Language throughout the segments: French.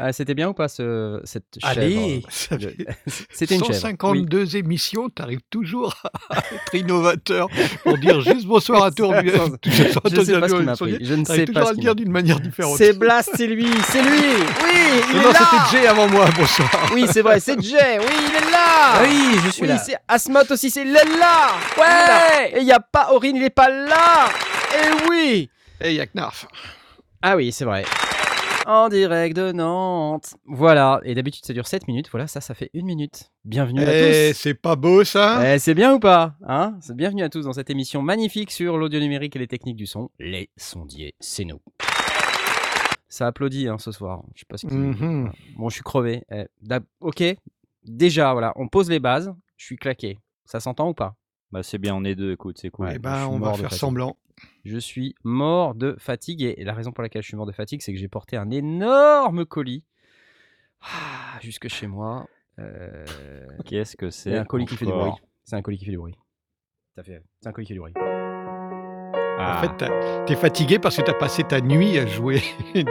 ah, C'était bien ou pas ce, cette Allez, chèvre fait C'était une chèvre. Oui. 152 émissions, t'arrives toujours à être innovateur pour dire juste bonsoir à toi. Je sais pas ce m'a pris. Je ne sais pas à le dire d'une manière différente. C'est Blast, c'est lui, c'est lui Oui, il Non, est non, là c'était Jay avant moi, bonsoir. Oui, c'est vrai, c'est Jay, oui, il est là Oui, je suis Oui, là. c'est Asmot aussi, c'est il est là Ouais Et il n'y a pas Aurine, il est pas là Et oui Et y'a Knarf. Ah oui, c'est vrai. En direct de Nantes. Voilà, et d'habitude ça dure 7 minutes, voilà, ça, ça fait une minute. Bienvenue à Eh, tous c'est pas beau ça? Eh, c'est bien ou pas hein? C'est Bienvenue à tous dans cette émission magnifique sur l'audio numérique et les techniques du son. Les sondiers, c'est nous. Ça applaudit hein, ce soir. Je sais pas ce qui... Mhm. Bon, je suis crevé. Eh, ok, déjà, voilà, on pose les bases. Je suis claqué. Ça s'entend ou pas? Bah c'est bien, on est deux, écoute, c'est cool. Ouais, Eh ben, on va faire semblant. Je suis mort de fatigue et la raison pour laquelle je suis mort de fatigue, c'est que j'ai porté un énorme colis ah, jusque chez moi. Euh, Qu'est-ce que C'est c'est un colis qui fait du bruit. C'est un colis qui fait du bruit. Ça fait. C'est un colis qui fait du bruit. Ah. En fait, t'es fatigué parce que t'as passé ta nuit à jouer du, du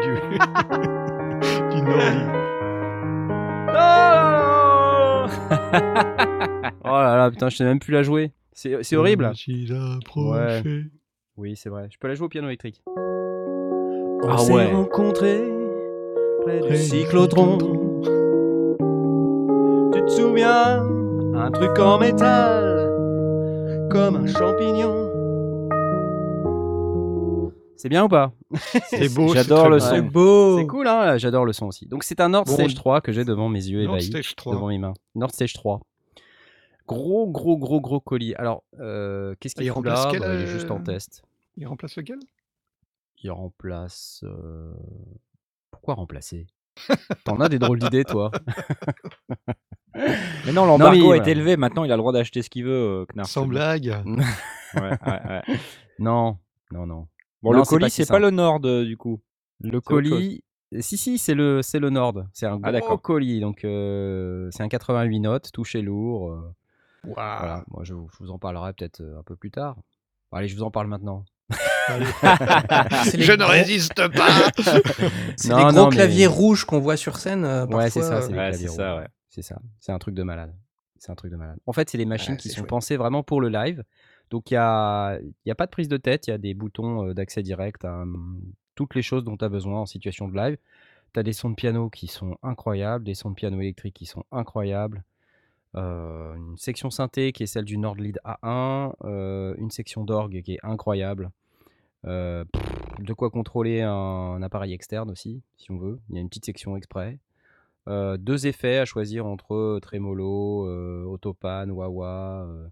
oh là là, putain, je sais même plus la jouer. C'est horrible. Approché. Oui, c'est vrai. Je peux la jouer au piano électrique. Ah s'est ouais. rencontrés près du cyclotron. Tu te souviens Un truc en métal, comme un champignon. C'est bien ou pas? C'est beau. J'adore c'est le son. C'est beau. C'est cool, hein J'adore le son aussi. Donc c'est un Nord Bon, Stage je- 3 que j'ai devant mes yeux Nord ébahis, Stage 3. devant mes mains. Nord Stage 3. Gros, gros, gros, gros colis. Alors, euh, qu'est-ce qu'il remplace là? Bah, Il est juste en euh, test. Il remplace lequel? Il remplace. euh, Pourquoi remplacer? T'en as des drôles d'idées, toi? Mais non, l'embargo Non, mais est voilà. élevé, maintenant il a le droit d'acheter ce qu'il veut, euh, Knarf, Sans blague. Ouais, ouais, ouais. Non, non, non. Bon, Non, le colis, si c'est pas simple. le Nord, euh, du coup. Le autre colis. Si, si, c'est le, c'est le Nord. C'est un Ah, gros d'accord. colis. Donc, euh, c'est un 88 notes, touché lourd. euh, Waouh. Voilà. Moi, je, vous- je vous en parlerai peut-être euh, un peu plus tard. Bon, allez, je vous en parle maintenant. Je ne résiste pas. C'est les gros non, mais- claviers rouges qu'on voit sur scène. euh, Ouais, c'est parfois, ça, c'est euh, Ouais, claviers c'est ça. C'est ça. C'est un truc de malade. C'est un truc de malade. En fait, c'est les machines Ouais, qui sont chouette. pensées vraiment pour le live. Donc, il n'y a, il y a pas de prise de tête. Il y a des boutons euh, d'accès direct à hum, toutes les choses dont tu as besoin en situation de live. Tu as des sons de piano qui sont incroyables, des sons de piano électrique qui sont incroyables. euh, une section synthé qui est celle du Nord Lead A1, euh, une section d'orgue qui est incroyable. Euh, pff, de quoi contrôler un, un appareil externe aussi, si on veut. Il y a une petite section exprès. Euh, deux effets à choisir entre trémolo, euh, autopan, wah-wah. euh,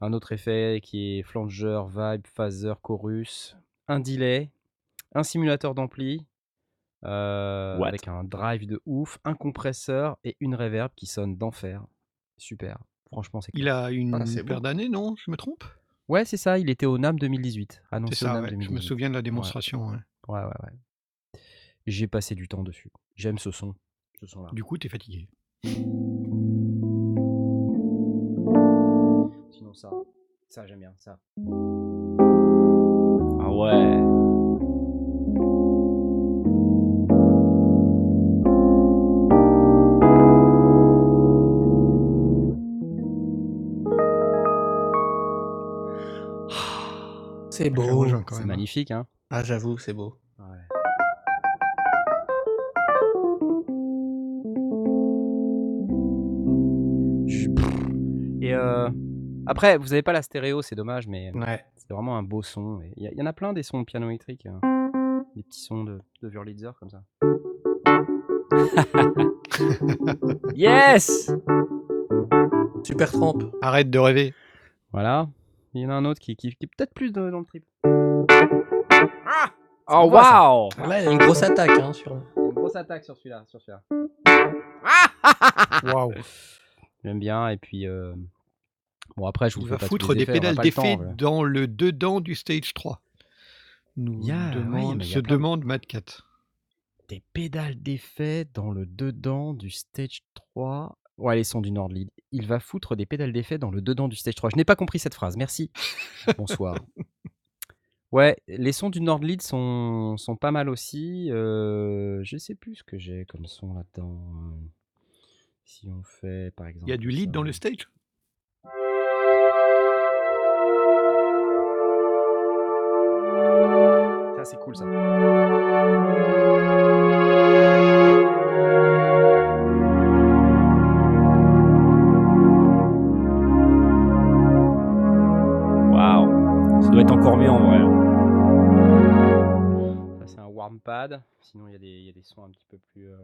un autre effet qui est flanger, vibe, phaser, chorus. Un delay, un simulateur d'ampli. euh, avec un drive de ouf, un compresseur et une reverb qui sonne d'enfer. Super. Franchement, c'est cool. Il a une Ah, paire d'années, non? Je me trompe? Ouais, c'est ça. Il était au NAM 2018. Annoncé au ça, NAM ouais. Je 2018. me souviens de la démonstration. ouais. Ouais, ouais, ouais. J'ai passé du temps dessus. J'aime ce son. Ce son-là. Du coup, t'es fatigué. Sinon, ça. Ça, j'aime bien. Ça. Ah ouais. C'est beau. quand C'est hein. magnifique, hein. Ah, j'avoue, c'est beau. Ouais. Et euh, après, vous avez pas la stéréo, c'est dommage, mais Ouais. c'est vraiment un beau son. Y, il y en a plein des sons de piano électrique, hein. des petits sons de, de Wurlitzer comme ça. yes Super trempe. Arrête de rêver. Voilà. Il y en a un autre qui, qui, qui est peut-être plus dans le trip. Oh voit, ça. waouh Là, il y a une grosse attaque hein, sur. Une grosse attaque sur celui-là, sur celui-là. Waouh. J'aime bien et puis, heu, bon après je vous Il fais va pas tous foutre les des effets, pédales d'effet voilà. dans le dedans du stage 3. Nous demande, se plein demande Mad Cat. Des pédales d'effet dans le dedans du stage 3. Ouais, les sons du Nordlead. Il va foutre des pédales d'effet dans le dedans du stage 3. Je n'ai pas compris cette phrase, merci. Bonsoir. Ouais, les sons du Nordlead sont, sont pas mal aussi. Euh, je sais plus ce que j'ai comme son là-dedans. Si on fait par exemple. Il y a du lead ça. dans le stage? Ça, c'est cool ça. Ça doit être encore mieux en vrai. Ça, c'est un warm pad. Sinon, il y, a des- il y a des sons un petit peu plus. euh,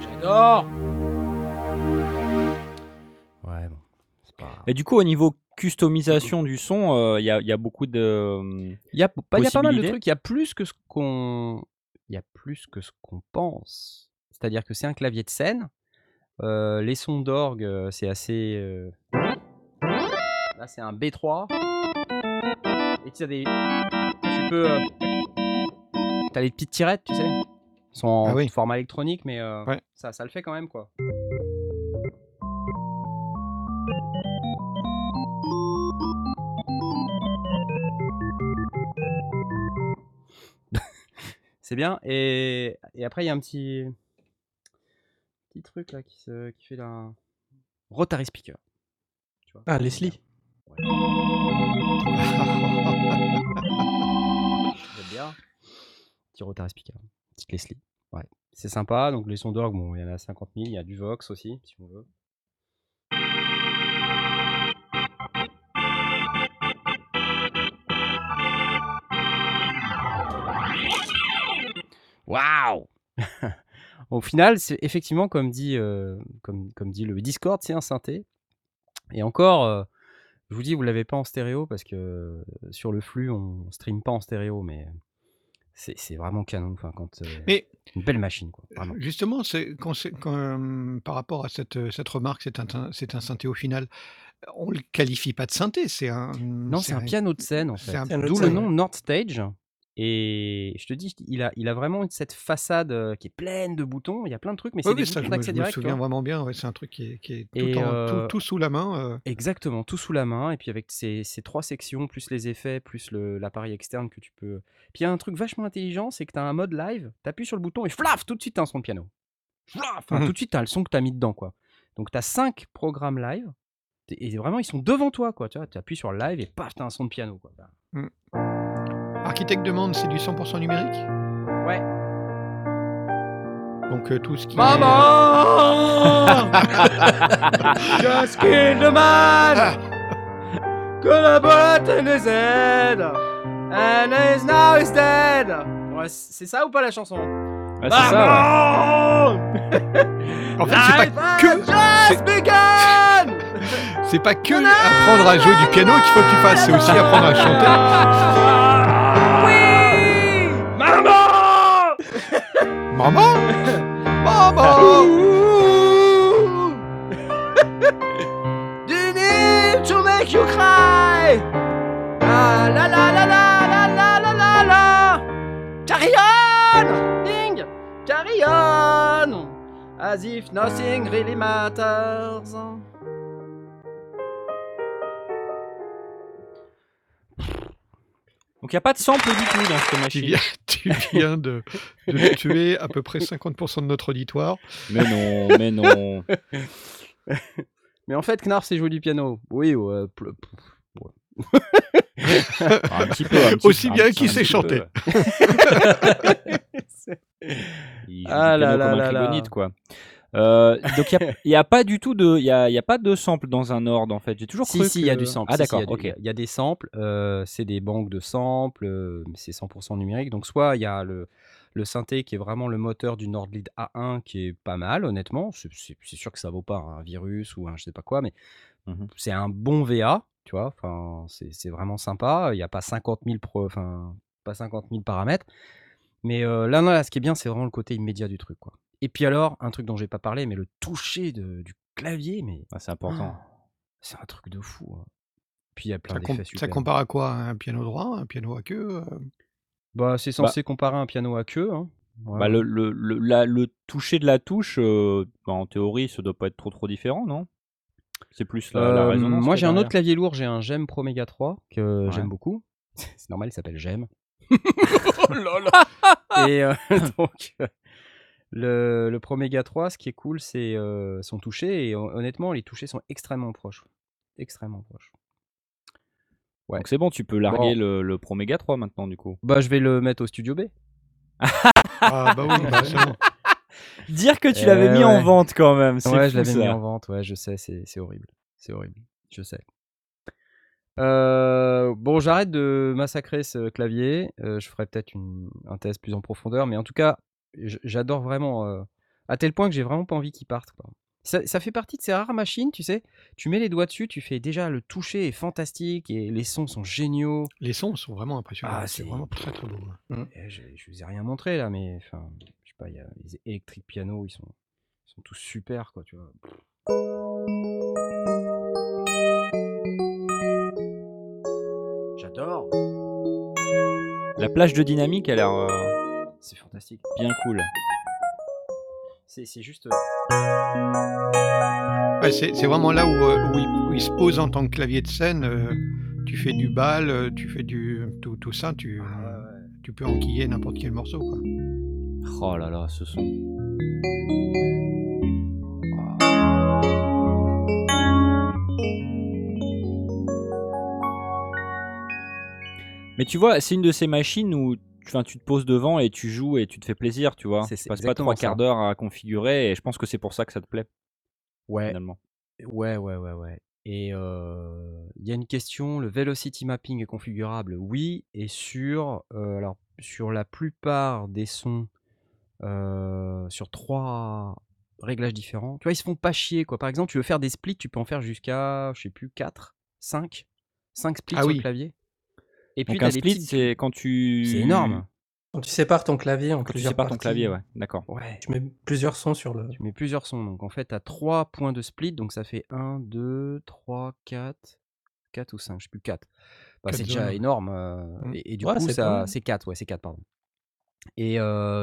J'adore! Ouais, bon. C'est pas. Et du coup, au niveau customisation du son, euh, il y, a, il y a beaucoup de. Il y a, pas- il y a pas mal de trucs. Il y a plus que ce qu'on. Il y a plus que ce qu'on pense. C'est-à-dire que c'est un clavier de scène. Euh, les sons d'orgue, euh, c'est assez. euh, Là, c'est un B3. Et tu as des. Tu peux. euh, T'as les petites tirettes, tu sais. Ils sont en Ah oui. format électronique, mais euh, Ouais. ça, ça le fait quand même, quoi. C'est bien. Et, et après, il y a un petit, petit truc là qui, se, qui fait la Rotary Speaker. Tu vois. Ah, Leslie. J'aime bien. Petit Rotary Speaker. Petite Leslie. Ouais. C'est sympa. Donc les sons d'orgue, bon, il y en a 50 000. Il y a du Vox aussi, si on veut. Waouh Au final, c'est effectivement comme dit, euh, comme, comme dit le Discord, c'est un synthé. Et encore, euh, je vous dis, vous l'avez pas en stéréo parce que euh, sur le flux, on stream pas en stéréo, mais c'est c'est vraiment canon. Enfin, quand euh, Mais une belle machine, quoi. Vraiment. justement, c'est, quand c'est- quand, euh, par rapport à cette, cette remarque, c'est un, c'est un synthé au final, on le qualifie pas de synthé, c'est un. Non, c'est un piano de scène en c'est fait. un piano de D'où le nom. North Stage. Et je te dis, il a, il a vraiment cette façade euh, qui est pleine de boutons. Il y a plein de trucs, mais c'est Oui, des ça, boutons je me, je me direct. souviens vraiment bien. ouais, c'est un truc qui est, qui est tout, en- euh, sous la main. euh. Exactement, tout sous la main, et puis avec ces, ces trois sections, plus les effets, plus le- l'appareil externe que tu peux. Puis il y a un truc vachement intelligent, c'est que tu as un mode live, tu appuies sur le bouton et flaf, tout de suite tu as un son de piano. Flaf, tout de suite tu as le son que tu as mis dedans, quoi. Donc tu as cinq programmes live, et vraiment ils sont devant toi, quoi. Tu appuies sur live et paf, tu as un son de piano, quoi. Architecte demande, c'est du 100% numérique Ouais. Donc euh, tout ce qui Maman Just kill the man Collaborate in his head And is now is dead Ouais, c'est ça ou pas la chanson? Ouais, c'est ça. ouais. En fait, c'est pas que just begun c'est pas que apprendre à jouer du piano qu'il faut que tu fasses, c'est aussi apprendre à chanter. Maman Maman you need to make you cry. La la la la la la la la la la. Carry on Ding! Carry on As if nothing really matters Donc il n'y a pas de sample du tout dans cette tu machine. viens, tu viens de, de tuer à peu près 50% de notre auditoire. Mais non, mais non. Mais en fait, Knarf sait jouer du piano. Oui, ouais. pl- pl- Un petit peu. un petit- Aussi bien qu'il sait peu, chanter. ouais. Il joue Ah du là piano là comme là un là. quoi. Euh, donc il n'y a, pas du tout de, il y a, il y a pas de sample dans un ordre en fait. J'ai toujours Si, cru si, il y a du sample. Ah si, d'accord, il y a ok. du- Il y a des samples. euh, c'est des banques de samples. euh, c'est 100% numérique. Donc, soit il y a le, le synthé qui est vraiment le moteur du Nordlead A1 qui est pas mal honnêtement. C'est sûr que ça vaut pas un Virus ou un je sais pas quoi, mais Mmh c'est un bon VA, tu vois? Enfin, c'est vraiment sympa. Il y a pas 50 000 pro enfin, pas 50 000 paramètres. Mais heu, là, non, là, ce qui est bien, c'est vraiment le côté immédiat du truc, quoi. Et puis alors, un truc dont j'ai pas parlé, mais le toucher de du clavier, mais Ah, c'est important. c'est un truc de fou, hein. Puis il y a plein Ça, com- d'effets ça super. compare à quoi? Un piano droit Un piano à queue euh? Bah, c'est Bah censé comparer un piano à queue, hein. Ouais, Bah, le le le la le toucher de la touche, bah, en théorie, ça doit pas être trop, trop différent, non? C'est plus la la résonance moi, qu'il y j'ai a un autre derrière? clavier lourd, j'ai un GEM Pro Mega 3 que Ouais. j'aime beaucoup. C'est normal, il s'appelle GEM. Oh là là Et heu, donc heu, le le Pro Mega 3, ce qui est cool, c'est, heu, son toucher et hon honnêtement, les touchés sont extrêmement proches. Extrêmement proches. Ouais. Donc c'est bon, tu peux larguer Bon. le le Pro Mega 3 maintenant, du coup? Bah, je vais le mettre au Studio B. Ah bah oui, bah, bon. Dire que tu Eh l'avais mis en vente quand même, c'est Ouais, fou je l'avais mis en vente, ouais, je sais, c'est horrible. C'est horrible, je sais. Heu, bon, j'arrête de massacrer ce clavier, heu, je ferai peut-être une un test plus en profondeur, mais en tout cas, j'adore vraiment, heu, à tel point que j'ai vraiment pas envie qu'il parte, quoi. Ça ça fait partie de ces rares machines, tu sais, tu mets les doigts dessus, tu fais déjà le toucher est fantastique et les sons sont géniaux. Les sons sont vraiment impressionnants. Ah, c'est c'est vraiment très très beau. ouais. Mm. et je je vous ai rien montré là, mais enfin, je sais pas, il y a les Electric Piano, ils sont ils sont tous super, quoi, tu vois? J'adore! La plage de dynamique a l'air, heu, C'est fantastique. bien cool. C'est juste, heu Ouais, c'est vraiment là où, euh, où il, où il se pose en tant que clavier de scène. euh, tu fais du bal, euh, tu fais du tout, tout ça, tu, ah ouais. tu peux enquiller n'importe quel morceau. Quoi. Oh là là, ce son. Mais tu vois, c'est une de ces machines où enfin, tu te poses devant et tu joues et tu te fais plaisir, tu vois? C'est- Tu passes pas 3 quarts d'heure à configurer et je pense que c'est pour ça que ça te plaît, Ouais, finalement. ouais, ouais, ouais, ouais. Et heu, il y a une question, le velocity mapping est configurable? Oui et sur, heu, alors sur la plupart des sons, heu, sur 3 réglages différents. Tu vois, ils se font pas chier, quoi. Par exemple, tu veux faire des splits, tu peux en faire jusqu'à, je sais plus, 4, 5, 5 splits Ah sur oui. le clavier. Et puis Donc tu un split, petites c'est quand tu c'est énorme. Quand tu sépares ton clavier en Quand tu plusieurs sépares ton clavier, ouais, d'accord. Ouais. tu mets plusieurs sons sur le. Tu mets plusieurs sons, donc en fait, tu as 3 points de split, donc ça fait 1, 2, 3, 4, 4 ou 5, je sais plus, 4. Bah, Quatre c'est déjà énorme, Mmh. et et du Ouais, coup c'est pas ça mal. c'est 4, ouais, c'est 4, pardon. Et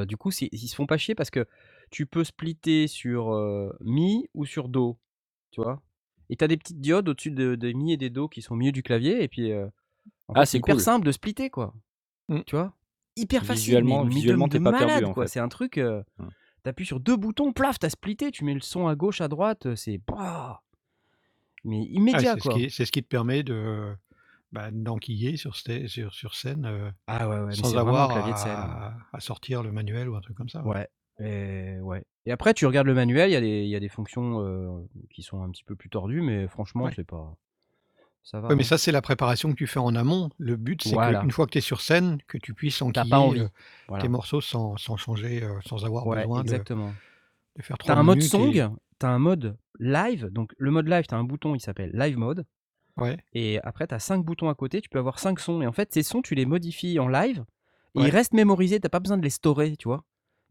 du coup, ils se font pas chier parce que tu peux splitter sur, heu, mi ou sur do, tu vois? Et tu as des petites diodes au-dessus de des mi et des do qui sont au milieu du clavier et puis, heu, en Ah, fait, c'est c'est hyper cool. simple de splitter, quoi. Mmh. Tu vois? Hyper facile, Visuellement mais visuellement, de tu es pas perdu, malade, en quoi. fait. C'est un truc, heu, Mmh. tu appuies sur 2 boutons, plaf, tu as splitté, tu mets le son à gauche, à droite, heu, c'est pouah! Mais Ah, immédiat, c'est ce, quoi. qui, c'est ce qui te permet de bah, d'enquiller sur, sté- sur, sur scène euh, Ah ouais, ouais, sans avoir clavier de scène. à, à sortir le manuel ou un truc comme ça. ouais. Ouais, et ouais. Et après, tu regardes le manuel, il y a des il y a des fonctions, qui sont un petit peu plus tordues, mais franchement, Ouais. c'est pas ça va, Ouais, mais hein. ça, c'est la préparation que tu fais en amont. Le but, c'est Voilà. qu'une fois que tu es sur scène, que tu puisses enquiller pas envie. euh, Voilà. tes morceaux sans, sans changer, euh, sans avoir Ouais, besoin de, exactement. de faire Tu trois as un mode song, et- tu as un mode live, donc le mode live, tu as un bouton, il s'appelle live mode Ouais. et après tu as 5 boutons à côté, tu peux avoir 5 sons et en fait, ces sons, tu les modifies en live et Ouais. ils restent mémorisés, tu pas besoin de les storer, tu vois?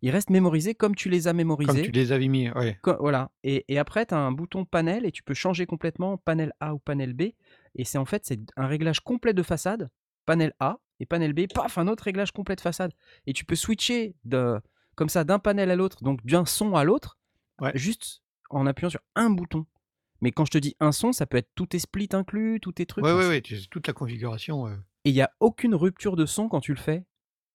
Ils restent mémorisés comme tu les as Comme mémorisés. tu les avais mis. Ouais. Voilà. Et, et après, tu as un bouton panel et tu peux changer complètement panel A ou panel B. Et c'est en fait c'est un réglage complet de façade, panel A et panel B, paf, un autre réglage complet de façade. Et tu peux switcher de, comme ça d'un panel à l'autre, donc d'un son à l'autre, Ouais. juste en appuyant sur un bouton. Mais quand je te dis un son, ça peut être tous tes splits inclus, tous tes trucs. C'est- ouais. tu- Toute la configuration. euh, Et il n'y a aucune rupture de son quand tu le fais.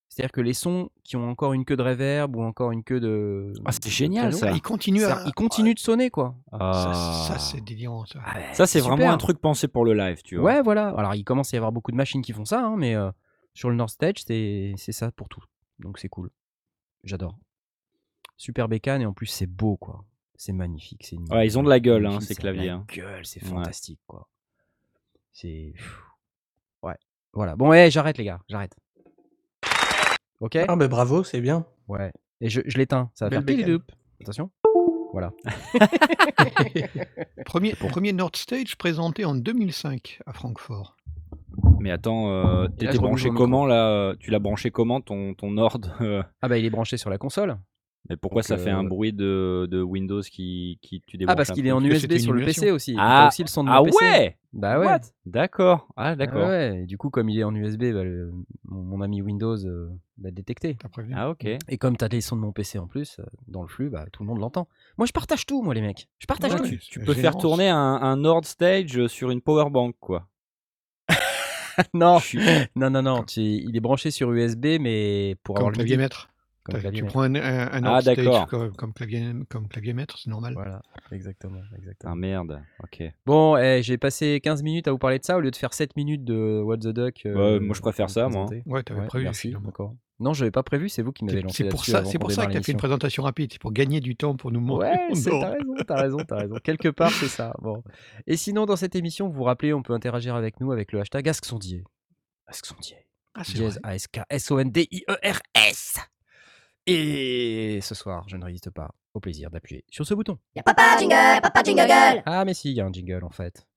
C'est-à-dire que les sons qui ont encore une queue de reverb ou encore une queue de. Ah, c'est génial, ça. Il continue ça- à. ils continuent de sonner, quoi. Ça, Ah. ça, c'est délirant, ça. Ah Ça, c'est vraiment un truc pensé pour le live, tu vois? Ouais, voilà. Alors, il commence à y avoir beaucoup de machines qui font ça, hein, mais euh, sur le North Stage, c'est c'est ça pour tout. Donc, c'est cool. J'adore. Super bécane et en plus, c'est beau, quoi. C'est magnifique. c'est une- Ouais, ils ont de la gueule, hein, ces claviers, la hein. gueule, c'est Ouais. fantastique, quoi. C'est. Ouais. Voilà. Bon, ouais, j'arrête, les gars. J'arrête. OK? Ah mais bravo, c'est bien. Ouais et je je l'éteins, ça va Belle faire bécane. Attention. Voilà. Premier, premier Nord Stage présenté en 2005 à Francfort. Mais attends, euh, t'étais branché comment là euh, Tu l'as branché comment ton, ton Nord euh, Ah bah, il est branché sur la console. Mais pourquoi Donc, ça fait un heu bruit de, de Windows qui, qui tu débranches Ah parce qu'il est en USB sur le. PC aussi. Ah, aussi le son de mon ah PC. ouais Bah ouais. D'accord. Ah Ah d'accord. ouais, et du coup, comme il est en USB, bah, le- mon, mon ami Windows euh, l'a détecté. Ah ok. Et comme t'as les sons de mon PC en plus, euh, dans le flux, bah, tout le monde l'entend. Moi, je partage tout, moi, les mecs. Je partage Ouais, tout. tu- peux faire tourner un, un Nord Stage sur une powerbank quoi. non, suis- non, non, non. il est branché sur USB, mais pour Comme avoir le clavier maître. Comme T'as- clavier tu prends un, un, un Ah, d'accord. comme, comme clavier, comme clavier maître, c'est normal. Voilà, exactement, exactement. Ah merde. Ok. Bon, eh, j'ai passé 15 minutes à vous parler de ça au lieu de faire 7 minutes de What the Duck. euh, Ouais, moi, je préfère ça, moi. Ouais, t'avais Ouais, prévu. merci, d'accord. Non, je n'avais pas prévu, c'est vous qui m'avez lancé c'est pour ça, c'est pour ça que t'as fait une présentation rapide, c'est pour gagner du temps pour nous montrer. Ouais, t'as raison, t'as raison, t'as raison. Quelque part, c'est ça. Bon. Et sinon, dans cette émission, vous vous rappelez, on peut interagir avec nous avec le hashtag AskSondier. AskSondier. Ah, c'est Dièse vrai. A-S-K-S-O-N-D-I-E-R-S. Et ce soir, je ne résiste pas au plaisir d'appuyer sur ce bouton. Y'a papa jingle, papa jingle Ah, mais si, il y a un jingle en fait.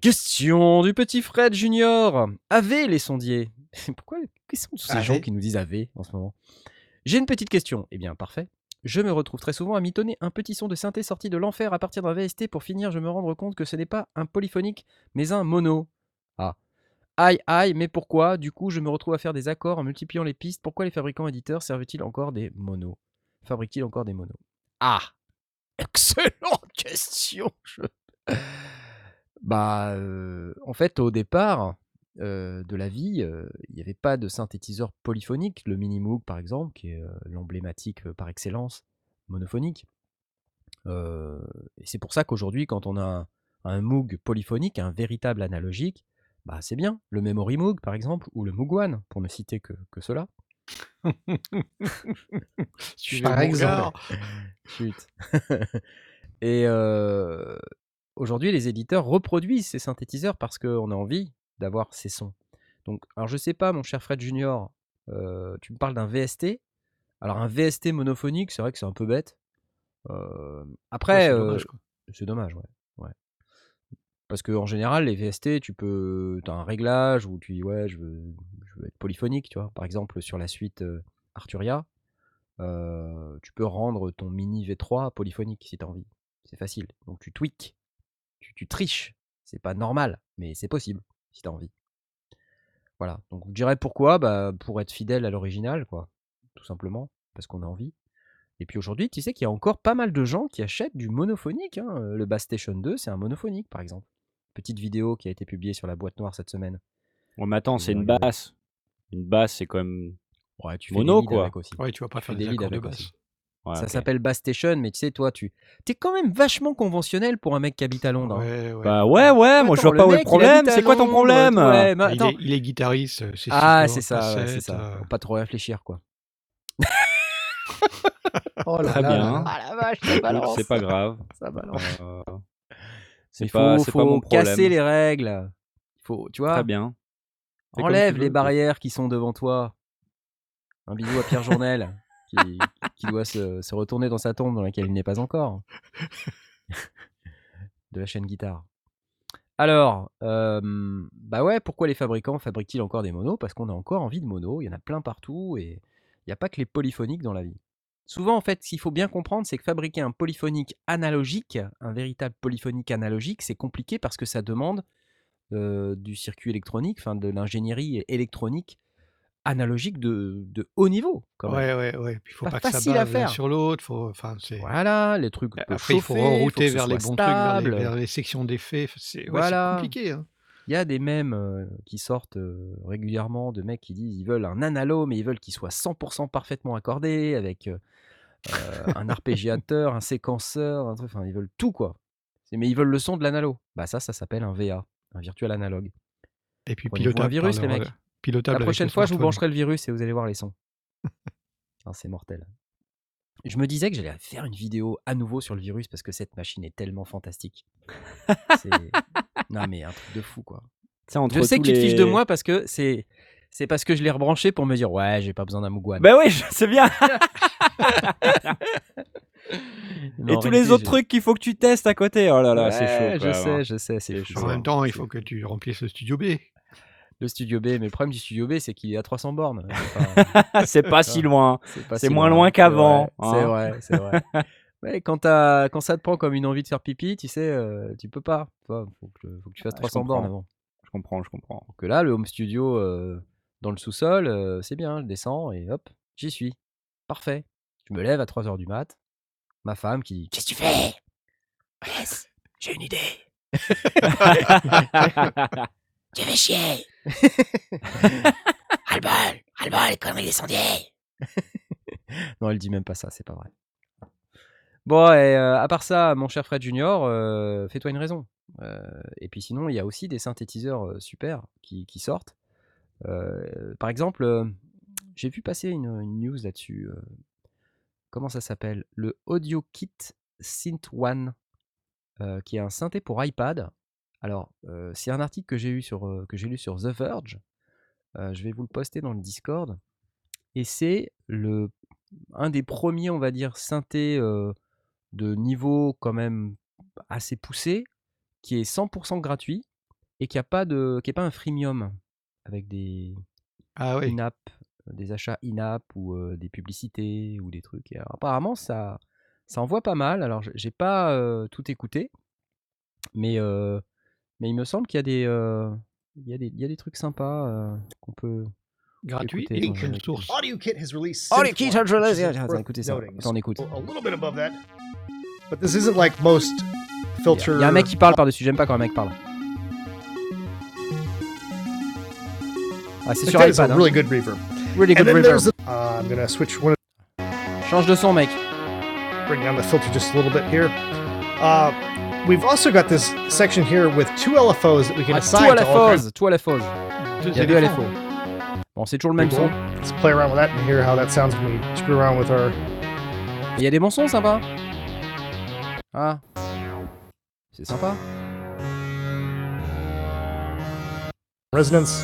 Question du petit Fred Junior. Ave les sondiers? Pourquoi Qui sont tous ces gens qui nous disent Ave en ce moment? J'ai une petite question. Eh bien, parfait. Je me retrouve très souvent à mitonner un petit son de synthé sorti de l'enfer à partir d'un VST pour finir, je me rendre compte que ce n'est pas un polyphonique, mais un mono. Ah. Aïe aïe, mais pourquoi? Du coup, je me retrouve à faire des accords en multipliant les pistes. Pourquoi les fabricants éditeurs servent-ils encore des monos? Fabriquent-ils encore des monos? Ah Excellente question Bah, euh, en fait, au départ euh, de la vie, euh, il n'y avait pas de synthétiseur polyphonique. Le Minimoog, par exemple, qui est l'emblématique par excellence monophonique. Et c'est pour ça qu'aujourd'hui, quand on a un, un Moog polyphonique, un véritable analogique, bah, c'est bien. Le Memory Moog, par exemple, ou le Moog One, pour ne citer que, que cela. Par exemple. Chut. Et euh, aujourd'hui, les éditeurs reproduisent ces synthétiseurs parce qu'on a envie d'avoir ces sons. Donc, alors je sais pas, mon cher Fred Junior, euh, tu me parles d'un VST. Alors un VST monophonique, c'est vrai que c'est un peu bête. Euh, Ouais, après, c'est dommage, quoi. c'est dommage, ouais. ouais. Parce qu'en général, les VST, tu peux, as un réglage où tu dis ouais, je veux, être polyphonique, tu vois. Par exemple, sur la suite euh, Arturia, euh, tu peux rendre ton mini V3 polyphonique si tu as envie. C'est facile. Donc tu tweaks, tu, tu triches. C'est pas normal, mais c'est possible si tu as envie. Voilà. Donc je dirais pourquoi? Bah, Pour être fidèle à l'original, quoi. Tout simplement. Parce qu'on a envie. Et puis aujourd'hui, tu sais qu'il y a encore pas mal de gens qui achètent du monophonique. hein. Le Bass Station 2, c'est un monophonique, par exemple. Petite vidéo qui a été publiée sur la boîte noire cette semaine. Ouais, mais attends, c'est une basse. Une basse, c'est quand même. Ouais, tu Mono, fais des leads quoi. avec aussi. Ouais, tu vas pas Tu faire des des leads accords de avec basse. aussi. Ouais, ça s'appelle Bass Station, mais tu sais, toi, tu es quand même vachement conventionnel pour un mec qui habite à Londres. hein. Ouais, ouais. Bah ouais, ouais, moi je Attends, vois pas où est le problème. C'est quoi ton problème? Ouais, mais il, attends. est, il est guitariste, c'est Ah, c'est ça, ouais, c'est ça. euh, Faut pas trop réfléchir, quoi. Oh là Très là bien. Ah la vache, ça balance. C'est pas grave. Ça balance. Euh, c'est pas, faut, c'est faut pas mon problème. casser les règles. Il faut, tu vois, Très bien. Enlève les barrières qui sont devant toi. Un bisou à Pierre Journel, qui, qui doit se, se retourner dans sa tombe dans laquelle il n'est pas encore. De la chaîne guitare. Alors, euh, bah ouais, pourquoi les fabricants fabriquent-ils encore des monos? Parce qu'on a encore envie de monos, il y en a plein partout et il n'y a pas que les polyphoniques dans la vie. Souvent, en fait, ce qu'il faut bien comprendre, c'est que fabriquer un polyphonique analogique, un véritable polyphonique analogique, c'est compliqué parce que ça demande euh, du circuit électronique, enfin de l'ingénierie électronique analogique de, de haut niveau. Quand même. Ouais, ouais, ouais. Puis faut Pas pas, que ça facile à bave l'un faire. sur l'autre. Faut, enfin, c'est. Voilà, les trucs peuvent Après, il faut rerouter vers les bons trucs, vers les, stable. vers les sections d'effets. C'est ouais, Voilà. compliqué. Hein. Il y a des mèmes euh, qui sortent euh, régulièrement de mecs qui disent ils veulent un analo, mais ils veulent qu'il soit 100% parfaitement accordé avec euh, un arpégiateur, un séquenceur, un truc. Enfin, ils veulent tout quoi. Mais ils veulent le son de l'analo. Bah ça, ça s'appelle un VA, un virtual analogue. Et puis Prenez-vous un pilotable. virus, les mecs. Pilotable La prochaine fois, je vous brancherai le virus et vous allez voir les sons. Ah, c'est mortel. Je me disais que j'allais faire une vidéo à nouveau sur le virus parce que cette machine est tellement fantastique. C'est- non mais un truc de fou quoi. Entre Je sais que tous tu te fiches de les- moi parce que c'est C'est parce que je l'ai rebranché pour me dire ouais, j'ai pas besoin d'un Mugwan. Bah oui, je sais bien. Et tous les autres trucs qu'il faut que tu testes à côté. Oh là là, c'est chaud. Je quoi, sais, je sais, c'est C'est chaud. En même temps, il C'est faut que tu remplisses le studio B. Le studio B, mais le problème du studio B, c'est qu'il est à 300 bornes. C'est pas- c'est pas si loin. c'est C'est si moins loin c'est qu'avant, vrai, C'est hein. vrai, c'est vrai. Ouais, quand, quand ça te prend comme une envie de faire pipi, tu sais, euh, tu peux pas. Vois, faut, que, faut que tu fasses Ah, je 300 bornes avant. Je comprends, je comprends. Donc là, le home studio euh, dans le sous-sol, euh, c'est bien, je descends et hop, j'y suis. Parfait. Je me lève à 3h du mat. Ma femme qui dit Qu'est-ce que tu fais? Yes, j'ai une idée. Tu fais chier. Ras-le-bol, ras-le-bol, les conneries des sondiers. Non, elle dit même pas ça, c'est pas vrai. Bon, et euh, à part ça, mon cher Fred Junior, euh, fais-toi une raison. Euh, et puis sinon, il y a aussi des synthétiseurs super qui, qui sortent. Euh, par exemple, euh, j'ai vu passer une, news là-dessus. euh, comment ça s'appelle? Le Audio Kit Synth One, qui est un synthé pour iPad. Alors, c'est un article que j'ai eu sur lu sur The Verge. Je vais vous le poster dans le Discord. Et c'est un des premiers, on va dire, synthés de niveau quand même assez poussé, qui est 100% gratuit et qui a pas pas un freemium avec des Ah oui. in-app, des achats in-app ou euh, des publicités ou des trucs. Et alors, apparemment, ça, ça envoie pas mal. Alors, j'ai- pas euh, tout écouté, mais euh, mais il me semble qu'il y a des euh, il y a des il y a des trucs sympas euh, qu'on peut Gratuit écouter source. Audio Kit has released Audio Synth Kit One, has released- Attends, écoutez ça. Attends, on écoute. A little bit above that. But this isn't like most Il y a un mec qui parle par-dessus, j'aime pas quand un mec parle. Ah, c'est It sur is a iPad. Hein. really good reverb. Really And good then reverb. the, uh, I'm gonna switch one, Change de son, mec. bring down the filter just a little bit here. Uh, we've also got this section here with two LFOs that we can Ah, tout assign à la to all kinds. fausse, tout à la fausse. Il y a deux LFO. Bon, c'est toujours le même son. Let's play around with that and hear how that sounds when we screw around with our. Et il y a des bons sons sympas. Ah. C'est sympa. resonance.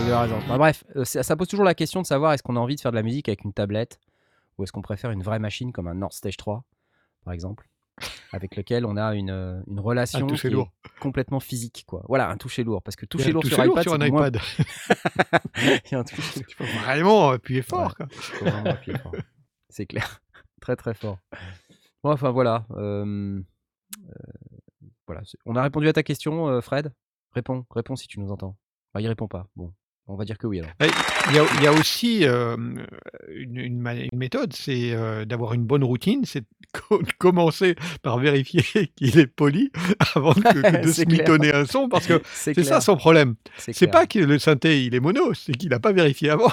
Ah, raison. Bah, bref, euh, ça ça pose toujours la question de savoir est-ce qu'on a envie de faire de la musique avec une tablette ou est-ce qu'on préfère une vraie machine comme un Nord Stage 3, par exemple, avec lequel on a une, euh, une relation toucher qui est lourd. complètement physique. Quoi. Voilà, un toucher lourd. Parce que toucher un lourd toucher sur lourd iPad, sur un c'est moins- iPad. Il y a un toucher Tu peux vraiment appuyer fort. Ouais. quoi. Faut vraiment appuyer fort. C'est clair. très très fort. Bon, enfin voilà. euh, euh, voilà. On a répondu à ta question, euh, Fred? Réponds, réponds si tu nous entends. Bah, il répond pas. Bon, on va dire que oui alors. Eh, Il y, a, il y a aussi euh, une, une ma- une méthode, c'est euh, d'avoir une bonne routine, c'est de co- de commencer par vérifier qu'il est poli avant que, que de se mitonner un son, parce que C'est ça son problème. c'est pas que le synthé il est mono, c'est qu'il n'a pas vérifié avant.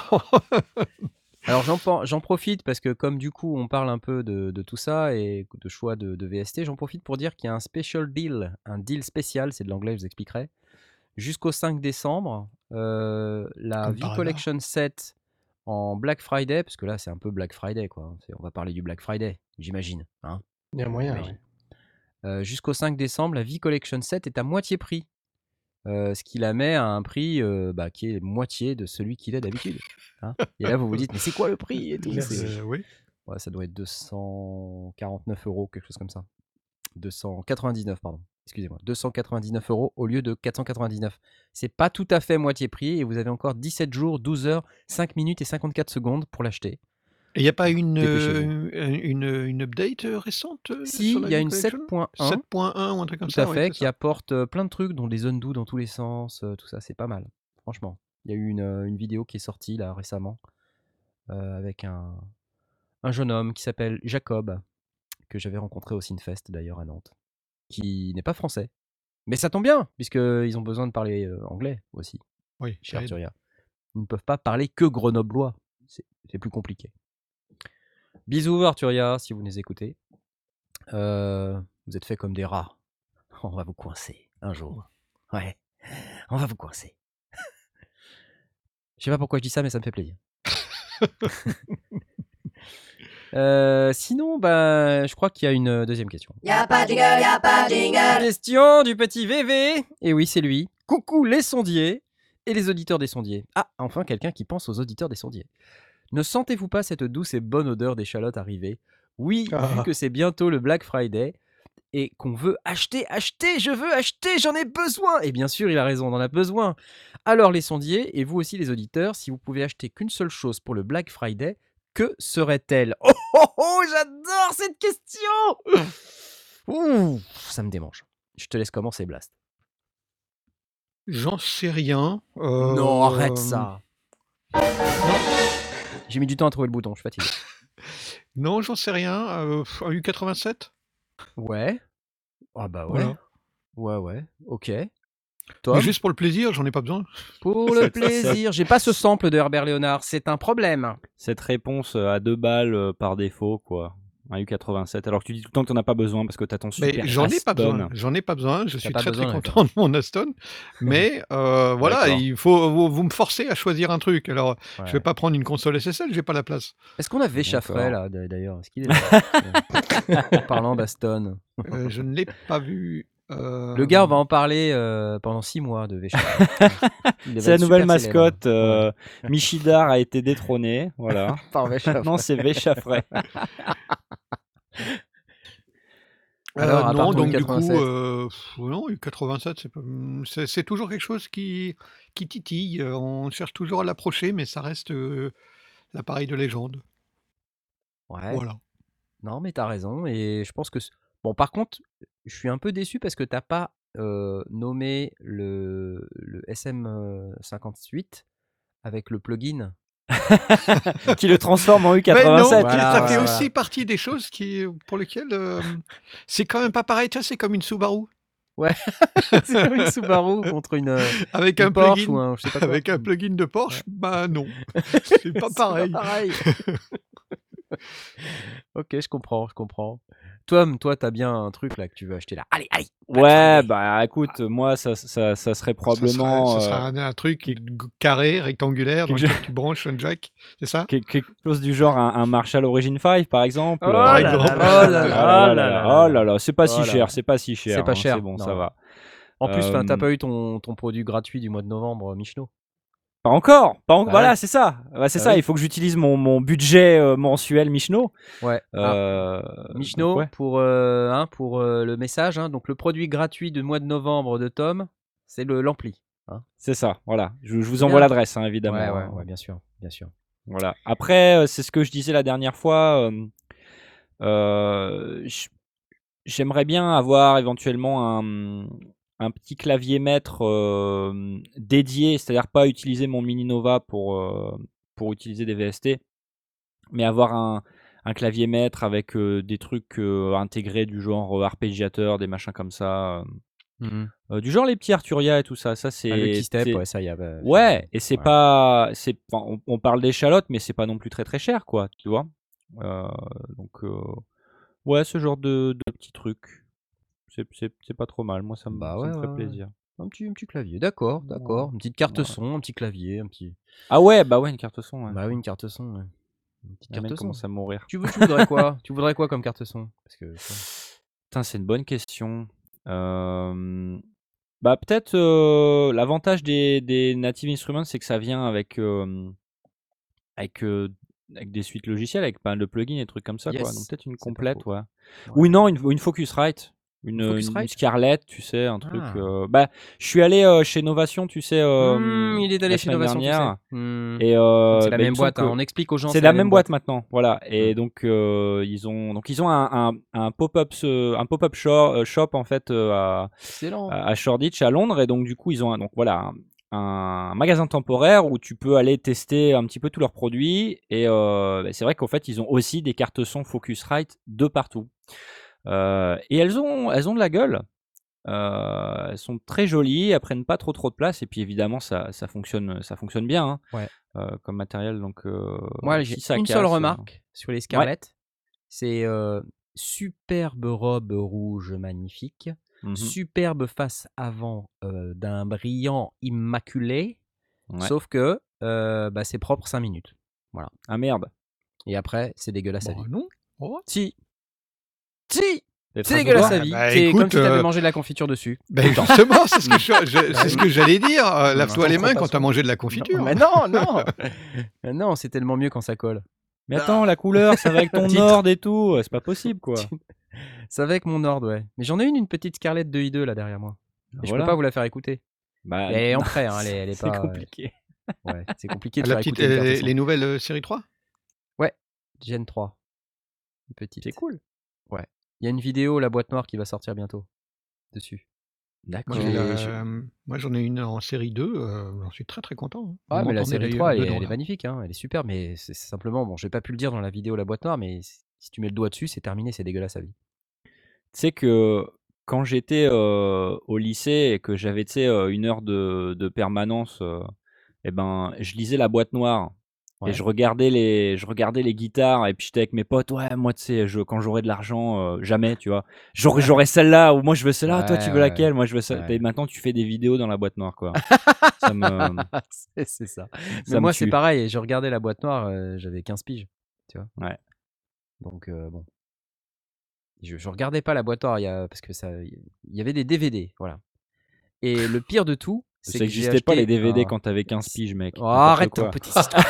Alors j'en profite parce que comme du coup on parle un peu de, de tout ça et de choix de, de VST, j'en profite pour dire qu'il y a un special deal, un deal spécial, c'est de l'anglais, je vous expliquerai. Jusqu'au 5 décembre, euh, la Comme V par hasard. Collection 7 en Black Friday, parce que là c'est un peu Black Friday quoi, C'est- on va parler du Black Friday, j'imagine. hein. Il y a moyen, ouais. Euh, Jusqu'au 5 décembre, la V Collection 7 est à moitié prix. Euh, ce qui la met à un prix euh, bah, qui est moitié de celui qu'il est d'habitude. hein. Et là, vous vous dites, mais c'est quoi le prix et tout Merci. C'est- Euh, oui. Ouais, ça doit être 249 euros, quelque chose comme ça. 299, pardon. Excusez-moi. 299 euros au lieu de 499. C'est pas tout à fait moitié prix et vous avez encore 17 jours, 12 heures, 5 minutes et 54 secondes pour l'acheter. Et il n'y a pas une, euh, une, une update euh, récente euh, Si, il y a une Collection 7.1 7.1 ou un truc comme Tout ça à ouais, fait, qui ça. apporte plein de trucs, dont des undo dans tous les sens, tout ça, c'est pas mal. Franchement. Il y a eu une, une vidéo qui est sortie là récemment euh, avec un, un jeune homme qui s'appelle Jacob, que j'avais rencontré au Synfest d'ailleurs à Nantes, qui n'est pas français. Mais ça tombe bien, puisqu'ils ont besoin de parler anglais aussi, Oui, cher ça aide. Turia. Ils ne peuvent pas parler que grenoblois, c'est plus compliqué. Bisous Arturia, si vous nous écoutez. Euh, vous êtes fait comme des rats. On va vous coincer un jour. Ouais, on va vous coincer. Je sais pas pourquoi je dis ça, mais ça me fait plaisir. Euh, sinon, bah, je crois qu'il y a une deuxième question. Y'a pas pas jingle. Question du petit VV. Et oui, c'est lui. Coucou les sondiers. et les auditeurs des sondiers. Ah, enfin quelqu'un qui pense aux auditeurs des sondiers. Ne sentez-vous pas cette douce et bonne odeur d'échalote arriver? Oui, vu Ah. que c'est bientôt le Black Friday et qu'on veut acheter, acheter, je veux acheter, j'en ai besoin Et bien sûr, il a raison, on en a besoin. Alors les sondiers, et vous aussi les auditeurs, si vous pouvez acheter qu'une seule chose pour le Black Friday, que serait-elle? Oh oh oh, j'adore cette question Ouh, ça me démange. Je te laisse commencer, Blast. J'en sais rien. Non, arrête euh, ça. J'ai mis du temps à trouver le bouton, je suis fatigué. Non, j'en sais rien. Euh, un U87 Ouais. Ah bah ouais. Voilà. Ouais, ouais. Ok. Juste pour le plaisir, j'en ai pas besoin. pour le plaisir. J'ai pas ce sample de Herbert Léonard, c'est un problème. Cette réponse euh, à deux balles euh, par défaut, quoi. Un U87, alors que tu dis tout le temps que t'en as pas besoin parce que t'as ton Mais super j'en ai pas besoin. J'en ai pas besoin. Je suis très besoin, très content de mon Aston. Mais euh, voilà, il faut vous, vous me forcez à choisir un truc. Alors, Ouais. je vais pas prendre une console SSL, j'ai pas la place. Est-ce qu'on a Véchaffray D'accord. là d'ailleurs? Est-ce qu'il est là? En parlant d'Aston. Euh, je ne l'ai pas vu. Euh, Le gars, on va en parler euh, pendant six mois de va C'est la nouvelle mascotte. euh, Michidar a été détrôné. Voilà. Par. Maintenant, c'est Véchaffray. Alors, Euh, non, donc du U87. coup, euh, pff, non, U87, c'est toujours quelque chose qui, qui titille. Euh, On cherche toujours à l'approcher, mais ça reste euh, l'appareil de légende. Ouais. Voilà. Non, mais t'as raison. Et je pense que. Bon, par contre, je suis un peu déçu parce que t'as pas euh, nommé le, le SM58 avec le plugin. qui le transforme en Mais U87. non, Voilà, ça fait voilà. aussi partie des choses qui, pour lesquelles euh, c'est quand même pas pareil. Tu vois, c'est comme une Subaru c'est comme une Subaru contre une, euh, avec une un Porsche plugin. ou un. Je sais pas quoi. Avec un plugin de Porsche, bah non, c'est pas pareil. pareil. ok, je comprends, je comprends. Tom, toi, t'as bien un truc là que tu veux acheter là. Allez, allez. Ouais, bah écoute, moi, ça, ça, ça serait probablement Ça serait, ça euh, serait un, un truc carré, rectangulaire, dans lequel tu branches un jack, c'est ça? Quel- quelque chose du genre un, un Marshall Origin 5, par exemple. Oh là là là là là Oh là là oh c'est pas Oh si cher, c'est pas si cher. C'est pas hein, cher, C'est bon, non. ça va. En plus, t'as Euh, pas eu ton, ton produit gratuit du mois de novembre, euh, Michno Pas encore. Pas en- Bah voilà, ouais. c'est ça. Bah, c'est Bah ça. oui. Il faut que j'utilise mon, mon budget euh, mensuel Michno. Ouais. Ah, Euh, Michno, ouais. pour, euh, hein, pour le message, hein, donc le produit gratuit du mois de novembre de Tom, c'est le l'ampli. hein. C'est ça. Voilà. Je, je vous envoie l'adresse, évidemment. Ouais, ouais, ouais, bien sûr, bien sûr. Voilà. Après, c'est ce que je disais la dernière fois. J'aimerais bien avoir éventuellement un, un petit clavier maître euh, dédié, c'est-à-dire pas utiliser mon Mini Nova pour, euh, pour utiliser des VST, mais avoir un, un clavier maître avec euh, des trucs intégrés du genre arpégiateur, des machins comme ça. euh, du genre les petits Arturia et tout ça. Ça, c'est. Ah, le c'est- ouais, ça y a. bah, Ouais, et c'est ouais. pas, c'est, on, on parle d'échalotes, mais c'est pas non plus très très cher, quoi, tu vois. Donc, ouais, ce genre de, de petits trucs, c'est, pas trop mal. Moi, ça me, Bah ça me ferait ouais, plaisir. Un petit, un petit clavier, d'accord, d'accord. Une petite carte son, un petit clavier, un petit. Ah ouais, bah ouais, une carte son. Ouais. Bah oui, une carte son. Une petite carte son. à mourir. Tu, veux- tu voudrais quoi? Tu voudrais quoi comme carte son? Parce que. Putain, c'est une bonne question. Euh, bah peut-être euh, l'avantage des, des native instruments, c'est que ça vient avec euh, avec euh, avec des suites logicielles, avec pas mal de plugins et trucs comme ça, quoi. Donc peut-être une complète, ouais. Ou non, une, une Focusrite. Une, une, Scarlett, tu sais, un truc. Ah. euh, Bah, je suis allé euh, chez Novation, tu sais, euh, Hmm, il est allé chez Novation, tu sais. Hmm. Et euh, c'est la bah, même boîte, hein, on explique aux gens. c'est la même boîte maintenant, voilà. Et donc ils ont donc ils ont un, pop-up un pop-up shop, shop en fait à, à Shoreditch à Londres et donc du coup ils ont un, donc voilà un, un magasin temporaire où tu peux aller tester un petit peu tous leurs produits et bah, c'est vrai qu'en fait ils ont aussi des cartes son Focusrite de partout Euh, et elles ont elles ont de la gueule. Euh, elles sont très jolies, elles prennent pas trop trop de place et puis évidemment ça, ça fonctionne ça fonctionne bien hein, Ouais. euh, comme matériel donc Moi, j'ai une casse, seule remarque sur les Scarlett. C'est superbe robe rouge magnifique, mhm, superbe face avant d'un brillant immaculé, ouais. sauf que bah, c'est propre 5 minutes. Ah merde. Et après, c'est dégueulasse à Bah vue. non. Oh. Si Si C'est dégueulasse à vie. Bah, c'est écoute, comme si t'avais euh, mangé de la confiture dessus. Ben justement, c'est ce que je- je- c'est ce que j'allais dire. euh, Lave-toi les je mains quand pas t'as mangé de la confiture. Mais non, non Mais Non, c'est tellement mieux quand ça colle. Mais attends, la couleur, ça va avec ton. Nord et tout. euh, C'est pas possible, quoi. Ça va avec mon Nord, ouais. Mais j'en ai une, une petite Scarlett de I2 là derrière moi. Et Je Voilà. peux pas vous la faire écouter. Bah, Elle est en prêt, hein, elle, est, elle est c'est pas. compliqué. Ouais, c'est compliqué de la faire petite, écouter euh, les, nouvelles euh, série 3 Gen 3. Une petite. C'est cool. Il y a une vidéo, la boîte noire, qui va sortir bientôt. Dessus. Moi, la- je- euh, moi, j'en ai une en série 2, euh, j'en suis très très content. hein. Ah, mais la série d'ailleurs 3, elle, est- dedans, elle est magnifique, hein, elle est super, mais c'est simplement, bon, j'ai pas pu le dire dans la vidéo La boîte noire, mais si tu mets le doigt dessus, c'est terminé, c'est dégueulasse à vie. Tu sais que quand j'étais euh, au lycée et que j'avais tu sais, euh, une heure de, de permanence, euh, eh ben, je lisais la boîte noire Ouais. et je regardais les, je regardais les guitares et puis j'étais avec mes potes. Ouais, moi, tu sais, je, quand j'aurai de l'argent, euh, jamais, tu vois. J'aurai, j'aurai celle-là ou moi je veux celle-là. toi, tu Ouais, veux ouais, laquelle? Moi, je veux celle. ouais. Et maintenant, tu fais des vidéos dans la boîte noire, quoi. ça me, c'est ça. ça Mais moi, c'est pareil, je regardais La boîte noire, euh, j'avais 15 piges, tu vois. Ouais. Donc, euh, bon. Je, je regardais pas La boîte noire, il y a, parce que ça, il y avait des DVD, voilà. Et le pire de tout, Ça n'existait pas les DVD un- quand t'avais 15 piges, mec. Oh, arrête ton petit histoire.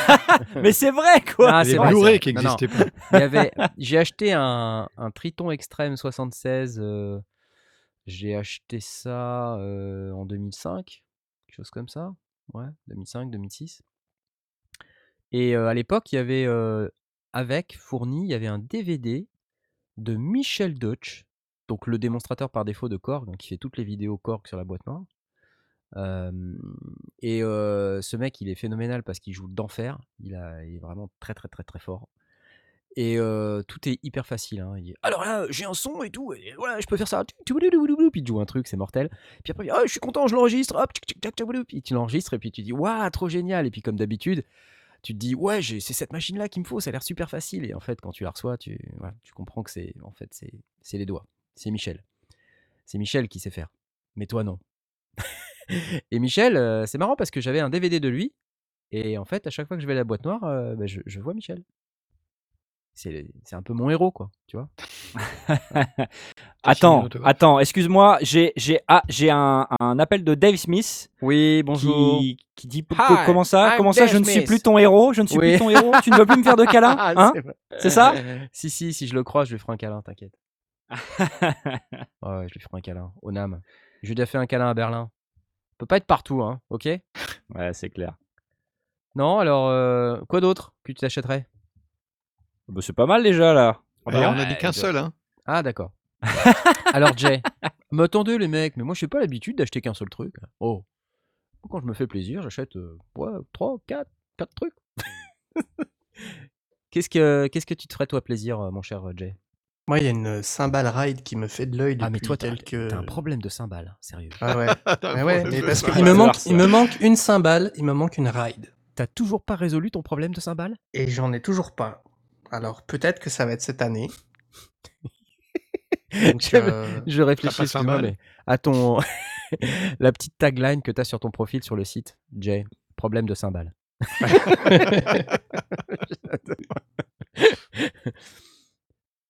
Mais c'est vrai, quoi. Ah, c'est vrai, Blu-ray qui n'existaient pas. Il y avait, j'ai acheté un, un Triton Extreme 76. euh, j'ai acheté ça euh, en 2005, quelque chose comme ça. Ouais, 2005, 2006. Et euh, à l'époque, il y avait euh, avec fourni, il y avait un DVD de Michel Deutsch, donc le démonstrateur par défaut de Korg, donc qui fait toutes les vidéos Korg sur la boîte noire. Et ce mec, il est phénoménal parce qu'il joue d'enfer. Il, est vraiment très très très très fort. Et tout est hyper facile. hein. Alors là, j'ai un son et tout, voilà, je peux faire ça. Puis il te joue un truc, c'est mortel. Puis après, ah, je suis content, je l'enregistre. Hop, puis tu l'enregistres et puis tu dis, waouh, trop génial. Et puis comme d'habitude, tu te dis, ouais, c'est cette machine-là qu'il me faut, ça a l'air super facile. Et en fait, quand tu la reçois, tu, tu comprends que c'est en fait c'est les doigts. C'est Michel. C'est Michel qui sait faire. Mais toi, non. et Michel, euh, c'est marrant parce que j'avais un DVD de lui. Et en fait, à chaque fois que je vais à la boîte noire, euh, bah, je, je vois Michel. C'est c'est un peu mon héros, quoi. Tu vois Attends, autographe. attends, excuse-moi, j'ai j'ai ah, j'ai un, un appel de Dave Smith Oui, bonjour. qui, qui dit Hi, comment ça, I'm comment ça, Dave je ne suis Smith. plus ton héros, je ne suis Oui. plus ton héros, tu ne veux plus me faire de câlin, Ah, hein? C'est vrai. C'est ça? Si, si, si je le croise, je lui ferai un câlin, t'inquiète. Ouais, je lui ferai un câlin. Au NAM. Je lui ai déjà fait un câlin à Berlin. Peut pas être partout, hein, ok? Ouais, c'est clair. Non, alors, euh, quoi d'autre que tu t'achèterais? Bah, c'est pas mal déjà là. Eh, on a dit qu'un seul. Hein. Ah, d'accord. alors, Jay, mais attendez, les mecs, mais moi, je n'ai pas l'habitude d'acheter qu'un seul truc. Oh. Quand je me fais plaisir, j'achète euh, ouais, 3, 4, 4 trucs. Qu'est-ce que qu'est-ce que tu te ferais, toi, plaisir, euh, mon cher euh, Jay? Moi, il y a une cymbale ride qui me fait de l'œil depuis Ah, mais toi, t'as quelques... t'as un problème de cymbale, sérieux. Ah ouais. T'as un Ah ouais, problème mais de parce qu'il me manque, il me manque une cymbale, il me manque une ride. T'as toujours pas résolu ton problème de cymbale? Et j'en ai toujours pas. Alors peut-être que ça va être cette année. Donc, J'aime- euh, Je réfléchis, pas excuse-moi, cymbale. mais à ton la petite tagline que tu as sur ton profil sur le site, Jay, problème de cymbale.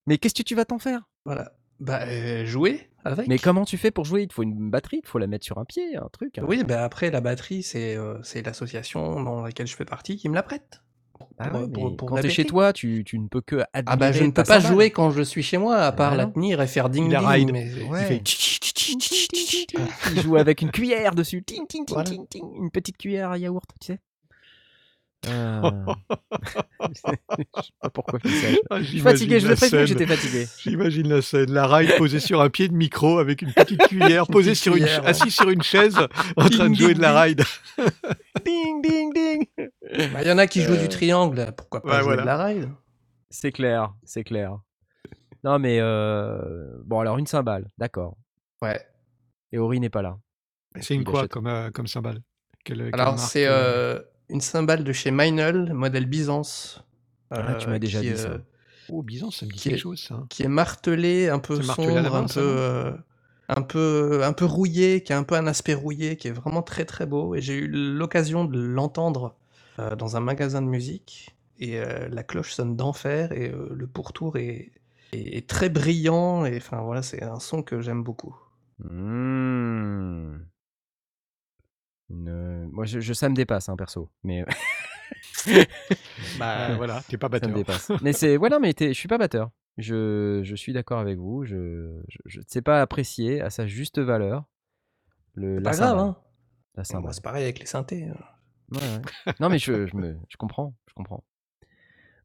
Mais qu'est-ce que tu vas t'en faire? Voilà. Bah, euh, jouer avec. Mais comment tu fais pour jouer? Il te faut une batterie, il faut la mettre sur un pied, un truc. hein. Oui, bah après, la batterie, c'est euh, c'est l'association dans laquelle je fais partie qui me la prête. Ah pour- ouais, pour- mais pour quand la t'es chez toi, tu, tu ne peux que admirer Ah bah je ne peux pas jouer quand je suis chez moi, à part la tenir et faire ding Il a ding. ride. mais- Ouais. Il fait Il joue avec une cuillère dessus. Ting, ting, ting, Voilà. ting, ting. Une petite cuillère à yaourt, tu sais. Euh, je sais pas pourquoi je fais ça. Ah, Je suis fatigué, je l'ai prévenu que j'étais fatigué. J'imagine la scène, la ride posée sur un pied de micro avec une petite cuillère, posée petite sur une, ouais. assis sur une chaise, en train de Ding, jouer ding, de la ride. Ding, ding, ding. Bah, Il y en a qui jouent Euh, du triangle, pourquoi pas ouais, jouer voilà. de la ride? C'est clair, c'est clair. Non, mais euh, bon, alors une cymbale, d'accord. Ouais. Et Ori n'est pas là. C'est une quoi comme, euh, comme cymbale? Quelle- Alors c'est euh, euh, une cymbale de chez Meinl, modèle Byzance. Ah, tu m'as déjà qui, dit ça. euh, Oh, Byzance, ça me dit qui quelque est- chose, ça. qui est martelé, un peu sombre, main, un ça, peu, non euh, un peu, un peu rouillé, qui a un peu un aspect rouillé, qui est vraiment très très beau. Et j'ai eu l'occasion de l'entendre euh, dans un magasin de musique. Et euh, la cloche sonne d'enfer et euh, le pourtour est, très brillant et enfin voilà, c'est un son que j'aime beaucoup. Mmh. Une, heu, moi je je ça me dépasse, hein, perso, mais Bah, voilà, tu es pas ça me batteur. dépasse. Mais c'est ouais, non, mais je suis pas batteur. Je je suis d'accord avec vous, je je je ne sais pas apprécier à sa juste valeur le la pas grave, hein. La Moi, cymbale. c'est pareil avec les synthés, hein. Ouais, ouais. Non, mais je je me je comprends, je comprends.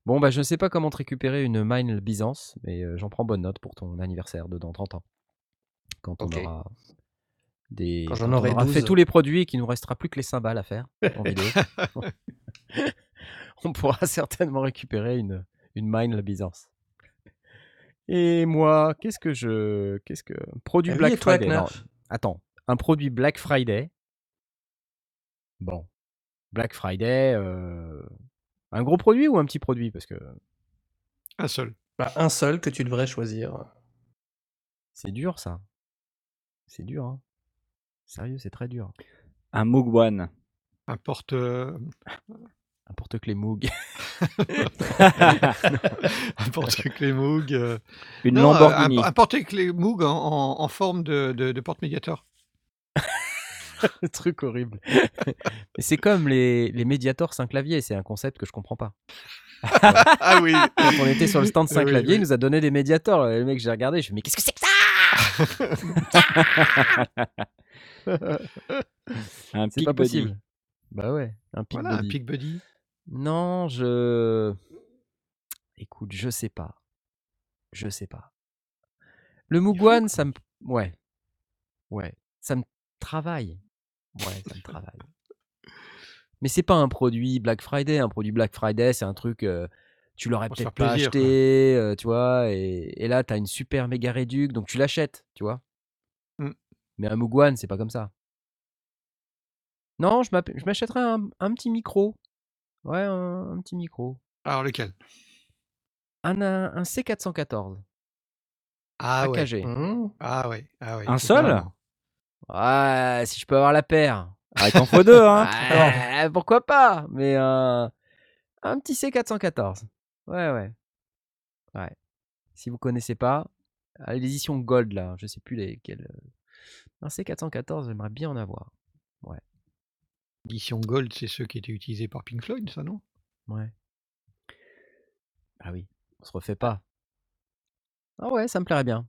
Bon, bah, je sais pas comment te récupérer une Mine Byzance, mais heu, j'en prends bonne note pour ton anniversaire de dans 30 ans. Quand on aura des Quand on aura fait 12. tous les produits et qu'il nous restera plus que les cymbales à faire en vidéo. On pourra certainement récupérer une une Mine Byzance. Et moi, qu'est-ce que je qu'est-ce que produit Ah Black Friday, non, attends, un produit Black Friday bon, Black Friday, heu, un gros produit ou un petit produit? Parce que Un seul. Bah, un seul que tu devrais choisir. c'est dur ça. C'est dur, hein. Sérieux, c'est très dur. Un Moog One. Un porte, heu Un porte-clés Moog. un porte-clés Moog, heu, Une non, un Lamborghini. un porte-clés Moog en en en forme de de. Le truc horrible. C'est comme les les Mediator 5 claviers, c'est un concept que je comprends pas. Ah oui! Quand on était sur le stand 5 Oui, claviers, oui. il nous a donné des Mediator, et le mec, j'ai regardé, je fais: «Mais qu'est-ce que c'est que ça?» Un C'est pas Buddy. possible. Bah ouais, un Peak Voilà, un Buddy. Peak Buddy. Non, je écoute, je sais pas. Je sais pas. Le quoi. ça me ouais. Ouais, ça me travaille. Ouais, ça me travaille. Mais c'est pas un produit Black Friday. Un produit Black Friday, c'est un truc, heu, tu l'aurais peut-être pas plaisir, acheté, heu, tu vois? Et et là, tu as une super méga réduc, donc tu l'achètes, tu vois? Mmh. Mais un One, c'est pas comme ça. Non, je m'achèterais un un petit micro. Ouais, un un petit micro. Alors lequel? Un un un C414. Ah ouais. Mmh. Ah ouais, ah ouais, Un seul? Ouais, si je peux avoir la paire. Ah, il t'en faut 2, hein? Ouais, pourquoi pas? Mais un petit C414. Ouais, ouais. Ouais. Si vous connaissez pas, à l'édition Gold là, je sais plus lesquelles, heu, un C414, j'aimerais bien en avoir. Ouais. Édition Gold, c'est ceux qui étaient utilisés par Pink Floyd, ça, non? Ouais. Ah oui, on se refait pas. Ah ouais, ça me plairait bien.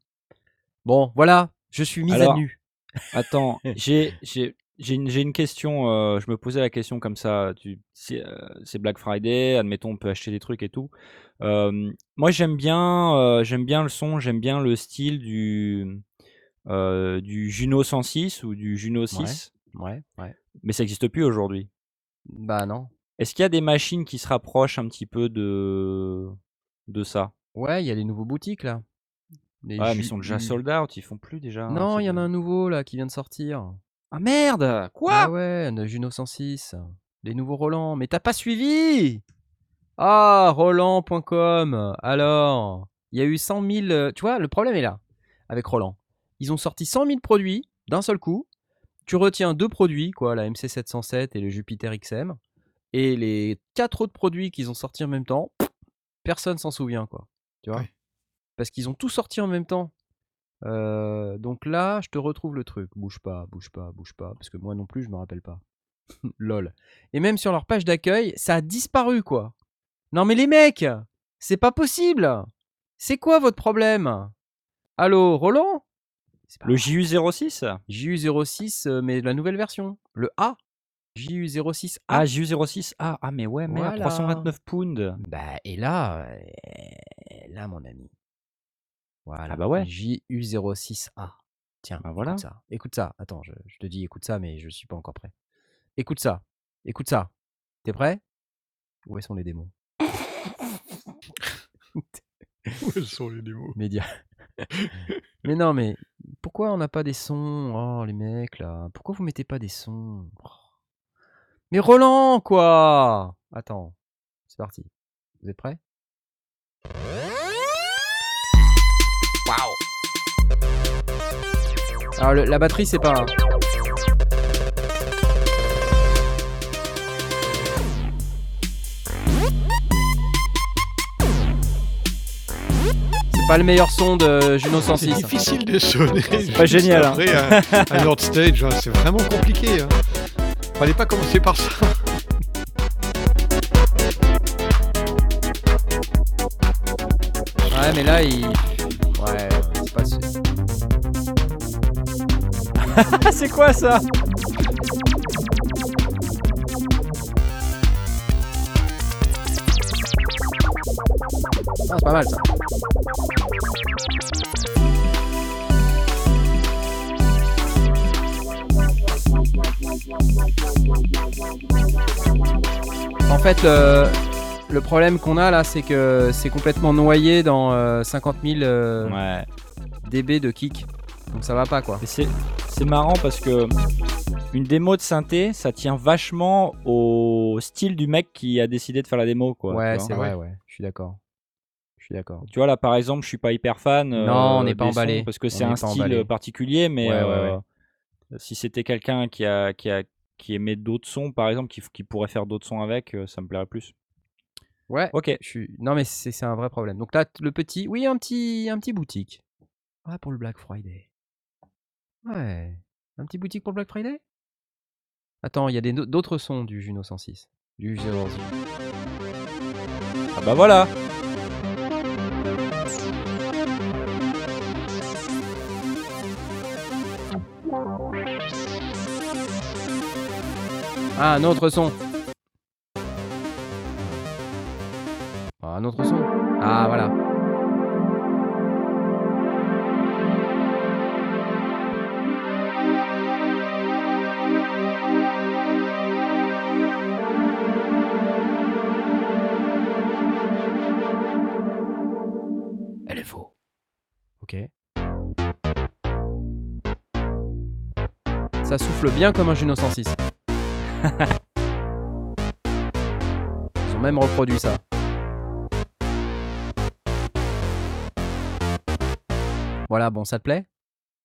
Bon, voilà, je suis mise à nu. attends, j'ai j'ai j'ai une j'ai une question, heu, je me posais la question comme ça, tu c'est, heu, c'est Black Friday, admettons, on peut acheter des trucs et tout. Hem, moi, j'aime bien, heu, j'aime bien le son, j'aime bien le style du, heu, du Juno 106 ou du Juno Ouais, 6, ouais, ouais. mais ça existe plus aujourd'hui. Bah non. Est-ce qu'il y a des machines qui se rapprochent un petit peu de de ça? Ouais, il y a les nouveaux boutiques là. Les Ouais, mais ils Ju sont déjà sold out, ils font plus déjà Non, c'est il y en a un nouveau là qui vient de sortir. Ah merde! Quoi? ouais, un Juno 106, les nouveaux Roland. Mais t'as pas suivi? Ah, Roland.com. Alors, il y a eu 100 000. euh, Tu vois, le problème est là avec Roland. Ils ont sorti 100 000 produits d'un seul coup. Tu retiens deux produits, quoi, la MC707 et le Jupiter XM. Et les quatre autres produits qu'ils ont sortis en même temps, personne s'en souvient, quoi. Tu vois? Ouais. Parce qu'ils ont tout sorti en même temps. Euh, donc là, je te retrouve le truc. Bouge pas, bouge pas, bouge pas. Parce que moi non plus, je me rappelle pas. Lol. Et même sur leur page d'accueil, ça a disparu, quoi. Non mais les mecs, c'est pas possible. C'est quoi votre problème? Allô, Roland? Le vrai. JU06? JU06, euh, mais la nouvelle version. Le A. JU06A. Ah, JU06. Ah, ah, mais ouais, merde, Voilà. 329 pounds. Bah, et là, euh, là, mon ami. Voilà. Ah bah ouais. JU06A. Tiens, Bah voilà. écoute ça. Écoute ça. Attends, je, je te dis écoute ça, mais je suis pas encore prêt. Écoute ça. Écoute ça. T'es prêt? Où sont les démons? Où sont les démos? Média. mais non, mais pourquoi on n'a pas des sons? Oh, les mecs, là. Pourquoi vous mettez pas des sons? Oh. Mais Roland, quoi Attends. C'est parti. Vous êtes prêts? Alors, le- la batterie, c'est pas... C'est C'est pas le meilleur son de Juno C'est 106. difficile de sonner. pas juste génial, hein. Après un, Stage, hein, c'est vraiment compliqué. hein. Fallait pas commencer par ça. Ouais, mais là, il. c'est quoi ça Ah, c'est pas mal ça. En fait, le, le problème qu'on a là, c'est que c'est complètement noyé dans euh, 50 000 euh, Ouais. dB de kick. Donc ça va pas quoi. Et c'est marrant parce que une démo de synthé, ça tient vachement au style du mec qui a décidé de faire la démo, quoi. ouais, c'est vrai, ouais. Je suis d'accord. Je suis d'accord. Tu vois là par exemple, je suis pas hyper fan. euh, Non, on n'est pas emballé. parce que c'est un style emballé. euh, particulier, mais Ouais, ouais, ouais. euh, si c'était quelqu'un qui a qui a qui aimait d'autres sons, par exemple, qui, qui pourrait faire d'autres sons avec, euh, ça me plairait plus. Ouais. Ok. Je suis... Non mais c'est un vrai problème. Donc là, le petit, oui, un petit, un petit boutique. Ouais, pour le Black Friday. Ouais, un petit boutique pour Black Friday? Attends, il y a d'autres sons du Juno 106, du Juno 106. Ah bah voilà. Ah, un autre son. Ah, un autre son. Ah, voilà. Ok. Ça souffle bien comme un Juno 106. Ils ont même reproduit ça. Voilà, bon, ça te plaît?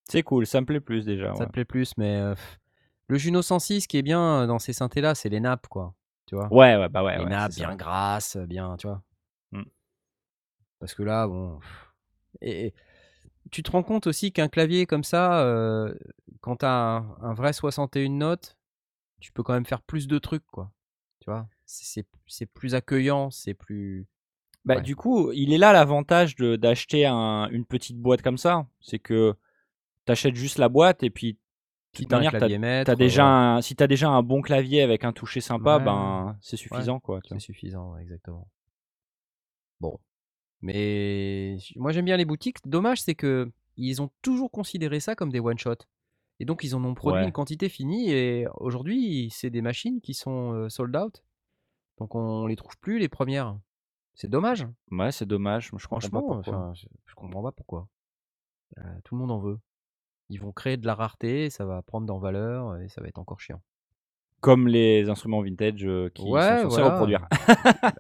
C'est cool, ça me plaît plus déjà. Ça ouais. te plaît plus, mais euh, le Juno 106, ce qui est bien euh, dans ces synthés-là, c'est les nappes, quoi. Tu vois Ouais, ouais, bah ouais. Les ouais, nappes c'est ça. bien grasses, bien, tu vois. Mm. Parce que là, bon. et tu te rends compte aussi qu'un clavier comme ça, euh, quand t'as un, un vrai 61 notes, tu peux quand même faire plus de trucs, quoi. Tu vois? C'est plus accueillant, c'est plus. Bah, Ouais. Du coup, il est là l'avantage d'acheter un- une petite boîte comme ça. C'est que tu achètes juste la boîte et puis, de Si toute manière, t'as- déjà un- si tu as déjà un bon clavier avec un toucher sympa, Ouais, ben, c'est suffisant. Quoi, tu C'est suffisant, exactement. Bon. Mais moi j'aime bien les boutiques. Dommage, c'est que ils ont toujours considéré ça comme des one-shot. Et donc ils en ont produit Ouais. une quantité finie. Et aujourd'hui, c'est des machines qui sont euh, sold out. Donc on les trouve plus, les premières. C'est dommage. Ouais, c'est dommage. Je comprends pas Franchement, pourquoi. enfin, je, je comprends pas pourquoi. Euh, tout le monde en veut. Ils vont créer de la rareté, ça va prendre en valeur et ça va être encore chiant. Comme les instruments vintage euh, qui Ouais, sont censés voilà. reproduire.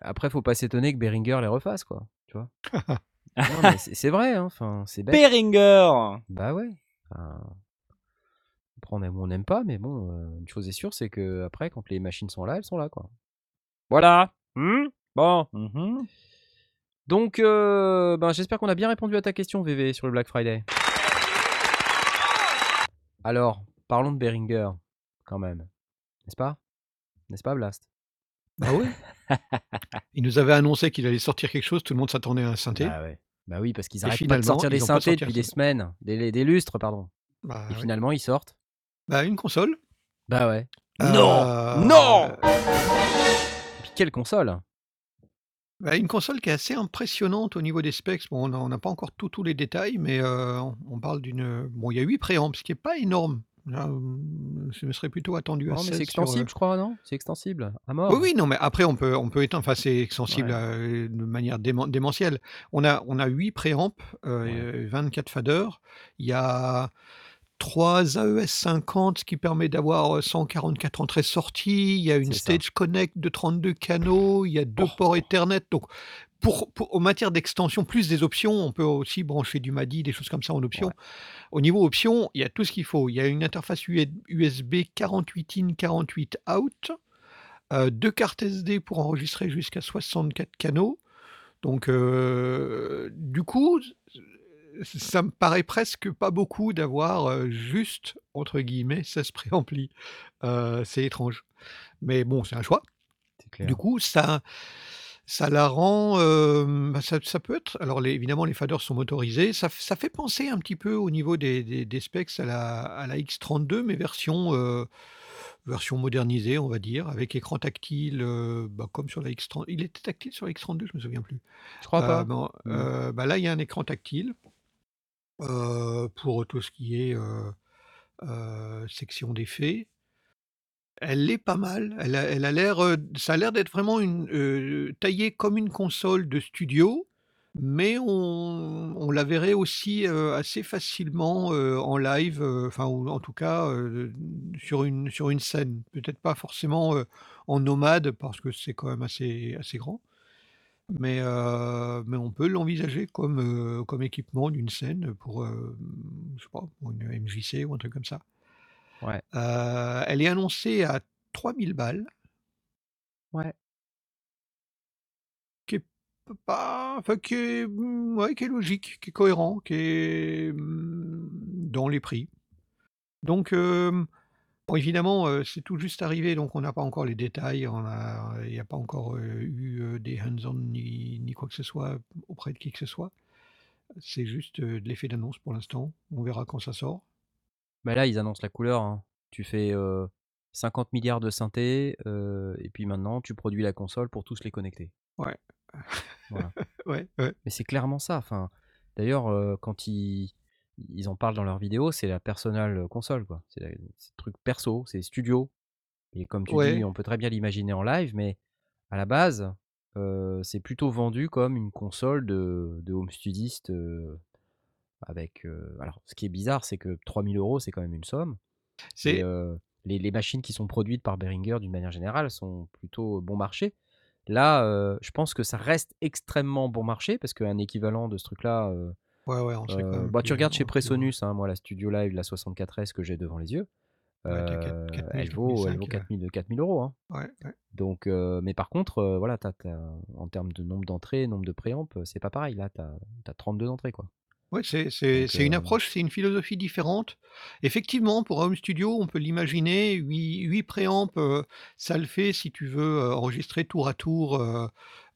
Après, faut pas s'étonner que Behringer les refasse, quoi. Tu vois c'est vrai, hein, enfin, c'est bête. Behringer Bah ouais. Enfin, on aime ou on n'aime pas, mais bon, euh, une chose est sûre, c'est que après, quand les machines sont là, elles sont là, quoi. Voilà. Hmm? Bon. Mhm. Donc, euh, ben, j'espère qu'on a bien répondu à ta question, VV, sur le Black Friday. Alors, parlons de Behringer, quand même. N'est-ce pas? N'est-ce pas, Blast? Bah oui. Il nous avait annoncé qu'il allait sortir quelque chose, tout le monde s'attendait à un synthé. Bah ouais. Bah oui, parce qu'ils arrêtent pas de sortir des synthés depuis des semaines, des, des lustres, pardon. Bah, Et finalement, ils sortent. Bah, une console. Bah ouais. Euh, Non Et puis quelle console? Bah, une console qui est assez impressionnante au niveau des specs. Bon, on n'a pas encore tous les détails, mais euh, on, on parle d'une. Bon, il y a 8 préamps, ce qui n'est pas énorme. Là, euh, je me serais plutôt attendu à Non, mais 16 c'est sur, euh, extensible, je crois, non? C'est extensible, à mort. Oui, oui, non, mais après, on peut, on peut éteindre. Enfin, c'est extensible Ouais. euh, de manière démen- démentielle. On a, on a 8 préamps, euh, Ouais. 24 faders. Il y a 3 AES 50, ce qui permet d'avoir euh, 144 entrées-sorties. Il y a une C'est ça. Stage Connect de 32 canaux. Il y a deux Oh. ports Ethernet. Donc, pour, pour- en matière d'extension, plus des options, on peut aussi brancher du MADI, des choses comme ça en option. Ouais. Au niveau options, il y a tout ce qu'il faut. Il y a une interface USB 48 in, 48 out. Euh, deux cartes SD pour enregistrer jusqu'à 64 canaux. Donc, euh, du coup, ça me paraît presque pas beaucoup d'avoir, heu, juste entre guillemets «16 préamplis». Heu, c'est étrange. Mais bon, c'est un choix. Du coup, ça ça la rend, hem, bah, ça ça peut être alors les évidemment les faders sont motorisés. Ça f ça fait penser un petit peu au niveau des des des specs à la à la X32 mais version, heu, version modernisée on va dire, avec écran tactile, heu, bah, comme sur la X30 il était tactile sur la X32? Je me souviens plus. Je crois pas. bon, Mmh. bah, là il y a un écran tactile. Pour tout ce qui est, section d'effets. Elle est pas mal, elle a l'air, heu, ça a l'air d'être vraiment une, heu, taillée comme une console de studio, mais on la verrait aussi, heu, assez facilement, en live, enfin ou en tout cas, sur une scène. Peut-être pas forcément, en nomade parce que c'est quand même assez assez grand. Mais, on peut l'envisager comme, équipement d'une scène pour, je sais pas, pour une MJC ou un truc comme ça. Ouais. Heu, elle est annoncée à 3000 balles. Ouais. Qui est pas enfin qui est, mmh, ouais, qui est logique, qui est cohérent, qui est, mmh, dans les prix. Donc, bon évidemment, c'est tout juste arrivé donc on n'a pas encore les détails, on a il y a pas encore, eu, des hands on ni ni quoi que ce soit auprès de qui que ce soit. C'est juste, de l'effet d'annonce pour l'instant. On verra quand ça sort. Bah, là, ils annoncent la couleur, hein. Tu fais, heu, 50 000 000 de synthés, heu, et puis maintenant tu produis la console pour tous les connecter. Ouais. Voilà. Ouais, ouais. Mais c'est clairement ça, enfin, d'ailleurs, heu, quand ils ils en parlent dans leurs vidéos, c'est la personal console, quoi. C'est la c'est le truc perso, c'est studio et comme tu dis, Ouais. on peut très bien l'imaginer en live, mais à la base, heu, c'est plutôt vendu comme une console de de home studiste, heu, avec, alors ce qui est bizarre, c'est que 3000 €, c'est quand même une somme C'est les les machines qui sont produites par Behringer, d'une manière générale, sont plutôt bon marché. Là, je pense que ça reste extrêmement bon marché parce qu'un équivalent de ce truc-là, Ouais, ouais, on bah, tu regardes chez. Presonus, hein, moi la Studio Live, la 64S que j'ai devant les yeux, Ouais, elle vaut elle vaut cinq, heu 4000, 4000 €, hein. Ouais, ouais. Donc, mais par contre, voilà, as as en termes de nombre d'entrées, nombre de préamps, c'est pas pareil. Là, tu as as 32 entrées, quoi. Ouais, c'est c'est Donc, c'est une heu approche, c'est une philosophie différente. Effectivement, pour home studio, on peut l'imaginer, 8- 8 préampes, heu, ça le fait si tu veux, heu, enregistrer tour à tour, heu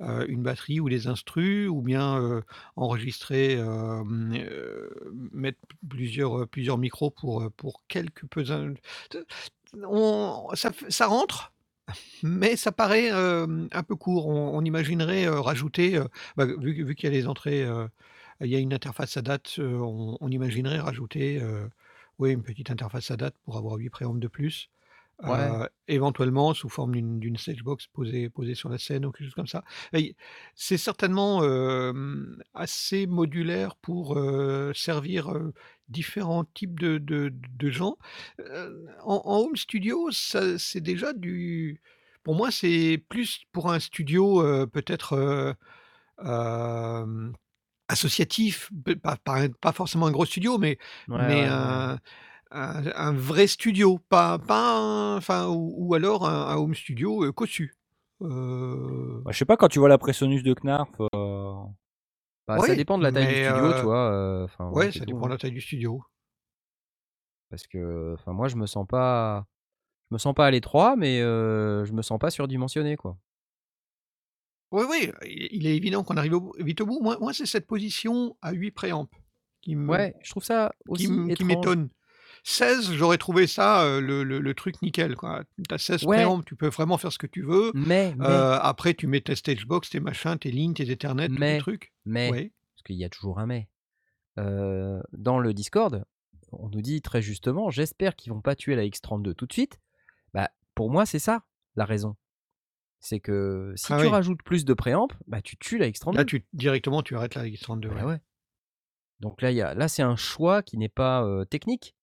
heu, une batterie ou des instrus ou bien, heu, enregistrer, hem, heu, mettre plusieurs, heu, plusieurs micros pour, heu, pour quelques pesins te on ça f ça rentre, mais ça paraît, hem, un peu court. On on imaginerait, heu, rajouter, heu, bah, vu vu qu'il y a les entrées, heu, il y a une interface ADAT, heu, on on imaginerait rajouter, heu, oui, une petite interface ADAT pour avoir 8 préampes de plus, Ouais. heu, éventuellement sous forme d'une d'une stage box posée posée sur la scène ou quelque chose comme ça. Et c'est certainement, hem, assez modulaire pour, heu, servir, heu, différents types de de de gens. Heu, en en home studio, ça c'est déjà du pour moi, c'est plus pour un studio, heu, peut-être, heu, hem, associatif, pas pas un pas forcément un gros studio, mais Ouais, mais ouais, ouais. un vrai studio, pas enfin ou ou alors un un home studio, heu, cossu. Heu Bah, je sais pas, quand tu vois la Presonus de Knarf, heu Bah, ça dépend de la taille du studio, tu vois? Ouais, ça tout, dépend de hein. la taille du studio. Parce que, enfin moi je me sens pas je me sens pas à l'étroit, mais, je me sens pas surdimensionné, quoi. Oui, oui, il est évident qu'on arrive au vite au bout. Moi moi, c'est cette position à 8 préampes qui me Ouais, je trouve ça qui aussi m qui étrange. m'étonne. 16, j'aurais trouvé ça, heu, le le le truc nickel, quoi. Tu as 16 Ouais. préampes, tu peux vraiment faire ce que tu veux. Heu, Mais mais après tu mets tes stage box, tes machins, tes lignes, tes Ethernet, tous tes mais trucs. mais, Ouais. parce qu'il y a toujours un mais, heu, dans le Discord, on nous dit très justement: «J'espère qu'ils vont pas tuer la X32 tout de suite». Bah, pour moi, c'est ça la raison. C'est que si Ah tu oui. rajoutes plus de préampes, bah, tu tues la Là, X32. tu directement, tu arrêtes la X32, Bah, ouais. ouais. Donc là, y a là, c'est un choix qui n'est pas, technique.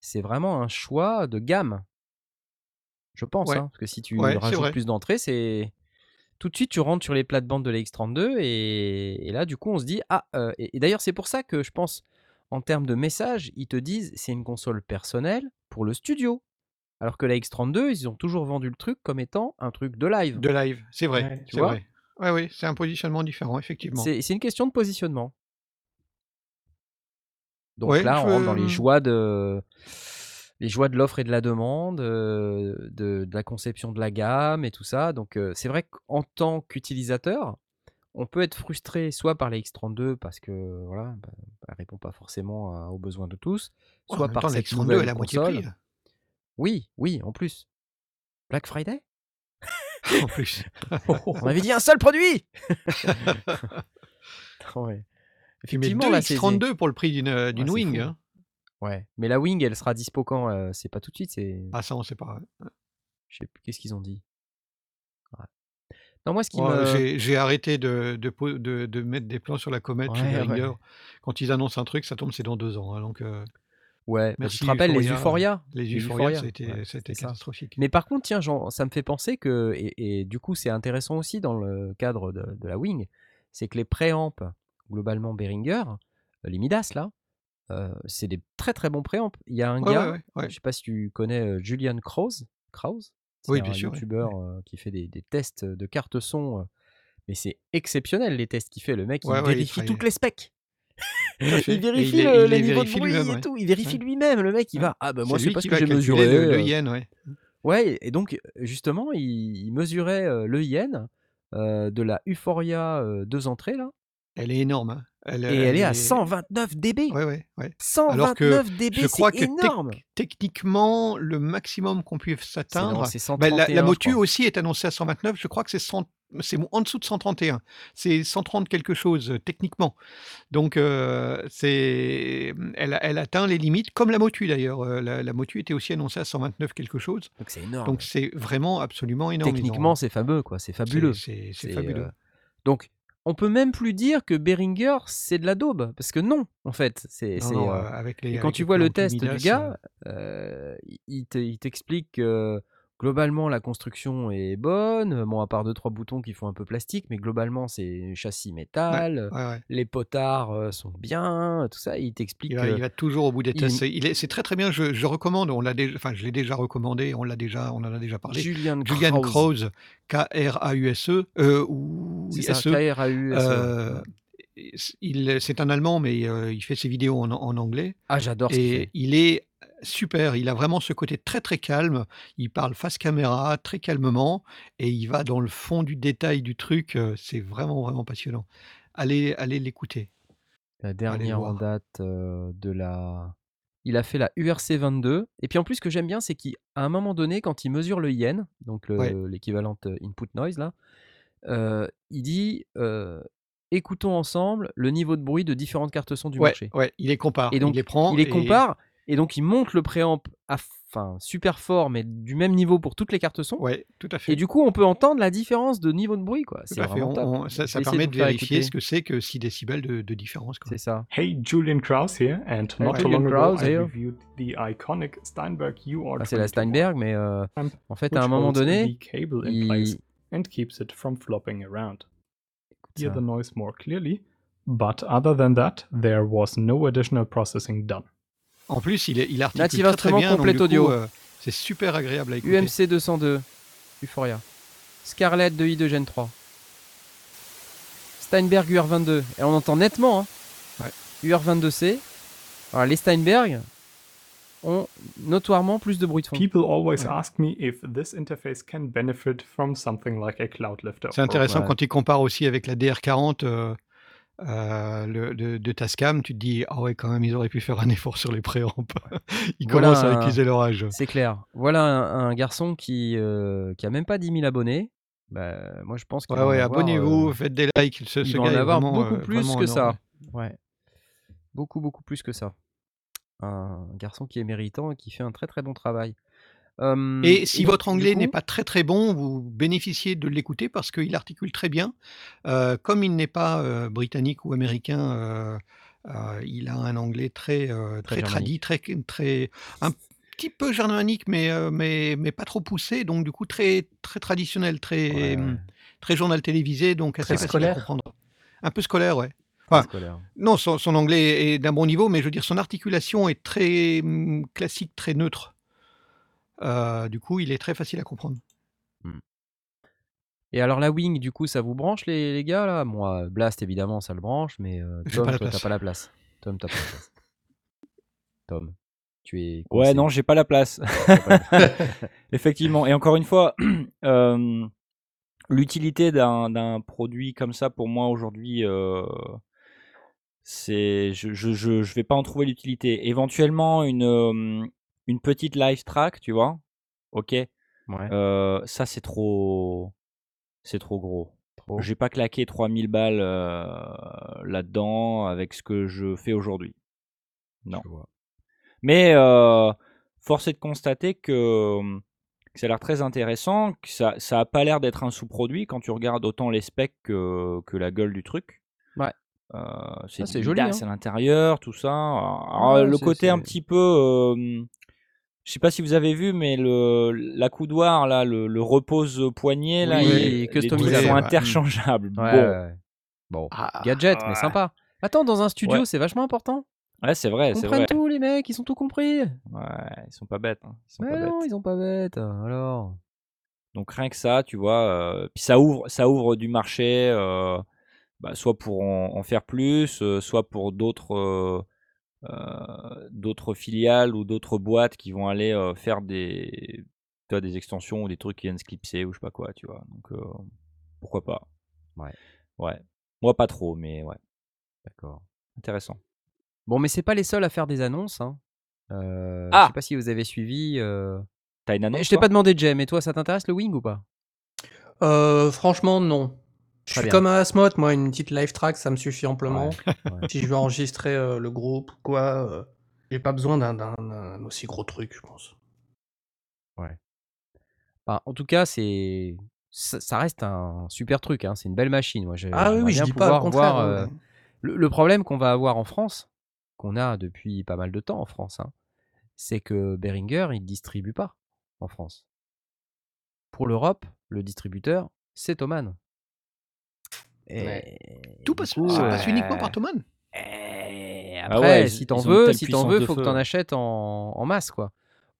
C'est vraiment un choix de gamme. Je pense, Ouais. hein, parce que si tu rajoutes plus d'entrées, c'est tout de suite, tu rentres sur les plates-bandes de la X32 et et là, du coup, on se dit: «Ah», et et d'ailleurs, c'est pour ça que je pense, en termes de message, ils te disent: «C'est une console personnelle pour le studio». Alors que la X32, ils ont toujours vendu le truc comme étant un truc de live. De live, c'est vrai, Ouais. Tu c'est vois? vrai. Ouais, oui, c'est un positionnement différent, effectivement. C'est c'est une question de positionnement. Donc Ouais, là, on rentre dans les joies de les joies de l'offre et de la demande, heu, de de la conception de la gamme et tout ça. Donc heu, c'est vrai qu'en tant qu'utilisateur, on peut être frustré soit par la X32 parce que voilà, bah, elle répond pas forcément à aux besoins de tous, Ouais, en soit par temps, la cette X32 nouvelle elle est à moitié console. prix. Oui, oui, en plus. Black Friday? En plus. On m'avait dit un seul produit! Non, ouais. Effectivement, 2 là, c'est c'est X32 pour le prix d'une, ouais, d'une c'est Wing, hein. Ouais, mais la Wing, elle sera dispo quand? Heu, c'est pas tout de suite, c'est Ah ça, on sait pas, ouais. Je sais plus, qu'est-ce qu'ils ont dit? Non, moi, ce qui Moi, me j'ai arrêté de de po de de mettre des plans sur la comète chez. Quand ils annoncent un truc, ça tombe, c'est dans 2 ans, hein, donc heu, Ouais, bah, merci te rappelles les Euphoria, les Euphoria, ouais, c'était catastrophique. Mais par contre, tiens, ça me fait penser que et et du coup, c'est intéressant aussi dans le cadre de de la Wing, c'est que les préamps, globalement Behringer, les Midas là, heu, c'est des très, très bons préamps. Il y a un Ouais, gars, ouais, je sais pas si tu connais, heu, Julian Krause Krause? Oui, un youtubeur, qui fait des des tests de cartes son, mais c'est exceptionnel les tests qu'il fait. Le mec, il vérifie toutes les specs. à Il vérifie les le niveaux de bruit et tout, il vérifie lui-même. Le mec, il va: «Ah C'est moi, c'est pas ce que j'ai mesuré, le le heu». yen, ouais. Ouais et donc justement, il il mesurait, heu, le yen, de la Euphoria, heu, 2 entrées là Elle est énorme, hein. Elle, et elle elle est à est 129 dB! ouais, ouais, ouais. Alors que 129 je dB, c'est énorme! techniquement, le maximum qu'on puisse C'est non, atteindre, c'est bah, la la 131 Motu aussi est annoncée à 129, je crois que c'est 100 c'est en dessous de 131. C'est 130 quelque chose, heu, techniquement. Donc c'est mmh, elle elle atteint les limites comme la Motu d'ailleurs, heu, la la Motu était aussi annoncée à 129 quelque chose. Donc c'est énorme. Donc c'est vraiment absolument énorme. Techniquement, c'est fameux quoi, c'est fabuleux. c'est fabuleux. donc on peut même plus dire que Behringer, c'est de la daube parce que non, en fait, c'est et quand tu vois le test du gars, il t'explique que globalement la construction est bonne, bon à part 2-3 boutons qui font un peu plastique, mais globalement c'est châssis métal, ouais, ouais. les potards, heu, sont bien, tout ça. Il t'explique Il va il que va toujours au bout des il tests. C'est il est c'est très, très bien. Je je recommande, on l'a déj enfin, je l'ai déjà recommandé, on l'a déjà on en a déjà parlé. Julian Julian Krause. Krause, K-R-A-U-S-E, heu, ou C'est oui, ça, S-E, K-R-A-U-S-E, ouais. et c il c'est un Allemand, mais il fait ses vidéos en en anglais Ah, j'adore ce qu'il et fait. il est super. Il a vraiment ce côté très, très calme. Il parle face caméra, très calmement et il va dans le fond du détail du truc, heu, c'est vraiment, vraiment passionnant. Allez allez l'écouter. La Allez le dernière en voir. date, heu, de la il a fait la URC22 et puis en plus ce que j'aime bien, c'est qu'à un moment donné, quand il mesure le yen, donc Ouais. le l'équivalent input noise là, heu, il dit, heu: «Écoutons ensemble le niveau de bruit de différentes cartes son du Ouais, marché» ouais, il les compare. et Il donc les prend il les et compare et donc il monte le préamp à enfin super fort, mais du même niveau pour toutes les cartes son Ouais, tout à et fait. du coup, on peut entendre la différence de niveau de bruit quoi. C'est vraiment top. On on ça ça permet de de vérifier ce que c'est que 6 décibels de de différence, quoi. C'est ça. Hey, Julian Krause here, and Hey, not too Julian long ago Krause I here. reviewed the iconic Steinberg Ah, c'est la UR21 Steinberg, mais amp, en fait, à un moment donné, the cable in place il and keeps it from flopping around. écoute Hear ça. the noise more clearly, but other than that, there was no additional processing done. En plus, il est il articule Native très, très bien, donc coup, Audio. heu, c'est super agréable à écouter. UMC 202, Euphoria. Scarlett de I2 Gen 3. Steinberg UR22 et on entend nettement, hein. Ouais. UR22C. Alors les Steinberg ont notoirement plus de bruit de fond. People always Ouais. ask me if this interface can benefit from something like a cloud lifter. C'est intéressant Ouais. quand il compare aussi avec la DR40, heu heu, le de de Tascam, tu te dis: «Ah ouais, quand même, ils auraient pu faire un effort sur les préamps». Ils Voilà commencent à un accuser leur âge. c'est clair. Voilà un un garçon qui, heu, qui a même pas 10 000 abonnés. Bah, moi je pense qu'il Ouais, ouais, abonnez-vous, heu, faites des likes. Ce il ce va gars en avoir vraiment, beaucoup heu, plus que ça. Ouais. Beaucoup, beaucoup plus que ça. Un garçon qui est méritant et qui fait un très, très bon travail. Et si votre anglais n'est pas très, très bon, vous bénéficiez de l'écouter parce qu'il articule très bien. Comme il n'est pas, britannique ou américain, il a un anglais très, Très très très un petit peu germanique, mais mais mais pas trop poussé, donc du coup très très traditionnel, très, Ouais, ouais. très journal télévisé, donc assez facile à comprendre. Un peu scolaire, ouais. Enfin, non, son son anglais est d'un bon niveau, mais je veux dire son articulation est très, mmh, classique, très neutre. Heu, du coup, il est très facile à comprendre. Mmh. Et alors la Wing, du coup, ça vous branche les les gars là? Moi, Blast évidemment ça le branche, mais pas Tom, la toi tu as place. pas la place. Tom, tu as pas la place. Tom. Tu es Ouais, non, j'ai pas la place. Effectivement. Et encore une fois, euh, l'utilité d'un produit comme ça, pour moi, aujourd'hui, euh, c'est, je, je, je, je vais pas en trouver l'utilité. Éventuellement, une, euh, une petite live track, tu vois. Ok? Ouais. Euh, ça, c'est trop, c'est trop gros. Trop. J'ai pas claqué 3000 balles euh, là-dedans avec ce que je fais aujourd'hui. Non. Mais euh, force est de constater que, que ça a l'air très intéressant, que ça ça a pas l'air d'être un sous-produit quand tu regardes autant les specs que, que la gueule du truc. Ouais. Euh, c'est Ah, c'est joli, hein. à l'intérieur, tout ça. Alors, Ouais, le c'est- côté un petit peu, je sais pas si vous avez vu, mais le l'accoudoir là, le, le repose poignet là, Oui, il- les customisable, trucs sont ouais. interchangeables. Ouais, bon, ouais, ouais. Bon, Ah, gadget, mais ouais. sympa. Attends, dans un studio, Ouais. c'est vachement important. ouais, c'est vrai, Ils c'est comprennent vrai. tout, les mecs, ils ont tout compris. Ouais, ils sont pas bêtes. hein, Ils sont Mais pas non, bêtes. ils ont pas bête. Alors. Donc rien que ça, tu vois, euh, puis ça ouvre, ça ouvre du marché, euh, bah, soit pour en, en faire plus, euh, soit pour d'autres euh, d'autres filiales ou d'autres boîtes qui vont aller euh, faire des, tu vois, des extensions ou des trucs qui viennent se clipser ou je sais pas quoi, tu vois. Donc euh, pourquoi pas. Ouais. Ouais. Moi pas trop, mais ouais, D'accord. intéressant. Bon, mais c'est pas les seuls à faire des annonces. Hein. Euh, Ah Je sais pas si vous avez suivi. euh, T'as une eh, annonce Je t'ai pas demandé, Jay, mais toi, ça t'intéresse le Wing ou pas? Euh, franchement, non. Je suis bien. comme à Asmod, moi, une petite live track, ça me suffit amplement. Ouais, ouais. Si je veux enregistrer euh, le groupe ou quoi, euh, j'ai pas besoin d'un aussi gros truc, je pense. Enfin, en tout cas, c'est ça, ça reste un super truc. Hein. C'est une belle machine. Moi, Ah oui, je dis pas le voir, hein, euh, mais- Le, le problème qu'on va avoir en France, qu'on a depuis pas mal de temps en France, hein, c'est que Behringer, il ne distribue pas en France. Pour l'Europe, le distributeur, c'est Thomann. Tout passe, coup, ça passe euh, uniquement par Thomann. et Ah après, ouais, si t'en veux, si t'en veux, faut que t'en achètes en, en masse, quoi.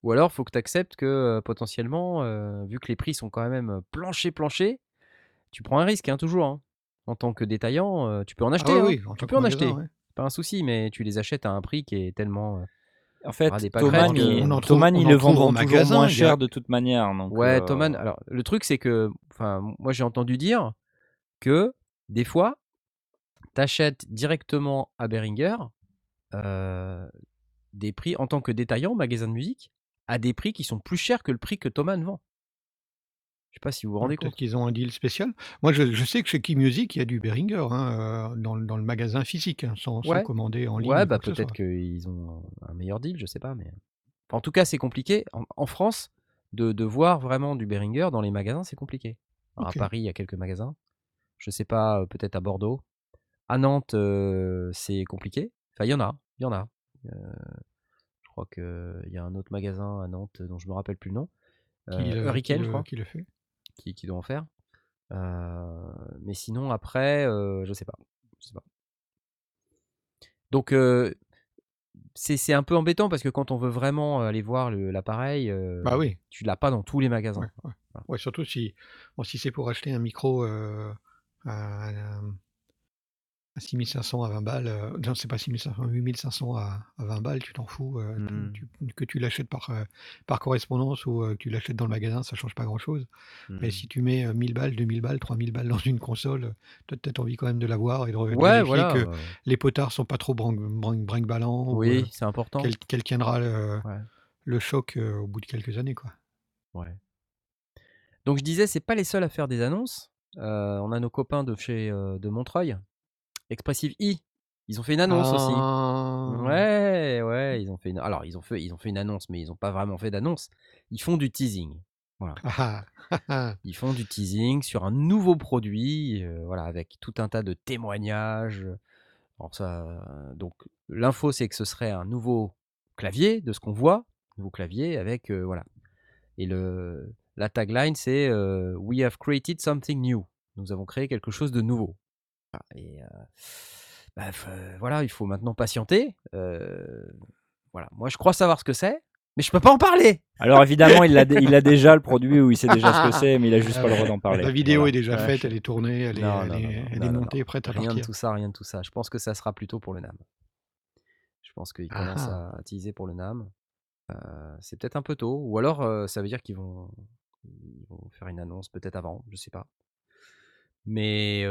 Ou alors, faut que t'acceptes que euh, potentiellement, euh, vu que les prix sont quand même planchés, planchés, tu prends un risque, hein, toujours. hein. En tant que détaillant, euh, tu peux en acheter. Ah hein. oui, en tu peux en acheter. ouais. Pas un souci, mais tu les achètes à un prix qui est tellement. euh, En fait, Ah, pâquerettes, il, on en trouve- Thomann, on ils en le vendront toujours magasin, moins cher de toute manière. Donc, Ouais, euh, Thomann. Alors, le truc, c'est que, enfin, moi, j'ai entendu dire que des fois, t'achètes directement à Behringer euh, des prix en tant que détaillant, magasin de musique, à des prix qui sont plus chers que le prix que Thomann vend. Je sais pas si vous vous rendez Peut-être compte. qu'ils ont un deal spécial. Moi, je, je sais que chez Key Music, il y a du Behringer hein, euh, dans, le- dans le magasin physique, hein, sans, sans Ouais. commander en ligne. Ouais, ou bah peut-être qu'ils ont un meilleur deal, je sais pas, mais enfin, en tout cas, c'est compliqué en, en France de, de voir vraiment du Behringer dans les magasins, c'est compliqué. Alors. À Paris, il y a quelques magasins. Je sais pas, peut-être à Bordeaux. À Nantes, euh, c'est compliqué. Enfin, il y en a, il y en a. Euh, je crois que il y a un autre magasin à Nantes dont je me rappelle plus le nom. Qui, je crois, qui le fait? qui, qui doit en faire. Mais sinon, après, je sais pas. Je sais pas. Donc, c'est un peu embêtant parce que quand on veut vraiment aller voir l'appareil, euh, Bah oui. tu l'as pas dans tous les magasins. Ouais, ouais. Voilà. Ouais, surtout si, bon, si c'est pour acheter un micro euh, à, à 6500 à 20 balles, euh, non, c'est pas 6500, 8500 à, à 20 balles, tu t'en fous. euh, tu- tu- que tu l'achètes par, euh, par correspondance ou que tu l'achètes dans le magasin, ça change pas grand-chose. Mais Mhm. si tu mets euh, 1000 balles, 2000 balles, 3000 balles dans une console, euh, t'as peut-être envie quand même de l'avoir et de, re- de Ouais, voilà. que les potards sont pas trop ou oui, c'est important. qu'elle tiendra le, Ouais. le choc au bout de quelques années. Quoi. Ouais. Donc je disais, c'est pas les seuls à faire des annonces. Euh, on a nos copains de chez euh, de Montreuil, Expressive E. Ils ont fait une annonce aussi. Ah. Ouais, ouais, ils ont fait une... Alors, ils ont fait, ils ont fait une annonce, mais ils n'ont pas vraiment fait d'annonce. Ils font du teasing. Voilà. Ah, ah, ah. Ils font du teasing sur un nouveau produit, euh, voilà, avec tout un tas de témoignages. Alors ça, euh, donc l'info, c'est que ce serait un nouveau clavier, de ce qu'on voit, nouveau clavier avec, euh, voilà. Et le, la tagline, c'est euh, We have created something new. Nous avons créé quelque chose de nouveau. Voilà, Et euh, bah, euh, voilà, il faut maintenant patienter. Euh, voilà, moi je crois savoir ce que c'est, mais je peux pas en parler. Alors évidemment, il a, dé- il a déjà le produit où il sait déjà ce que c'est, mais il a juste Ah pas le droit d'en parler. La vidéo Voilà. est déjà Ouais, faite, je- elle est tournée, elle est, Non, elle non, est, non, non, elle non, est non, montée, non. prête à Rien de partir. tout ça, rien de tout ça. Je pense que ça sera plutôt pour le NAM. Je pense qu'ils Ah commencent ah. à utiliser pour le NAM. C'est peut-être un peu tôt ou alors, ça veut dire qu'ils vont ils vont faire une annonce peut-être avant, je sais pas. Mais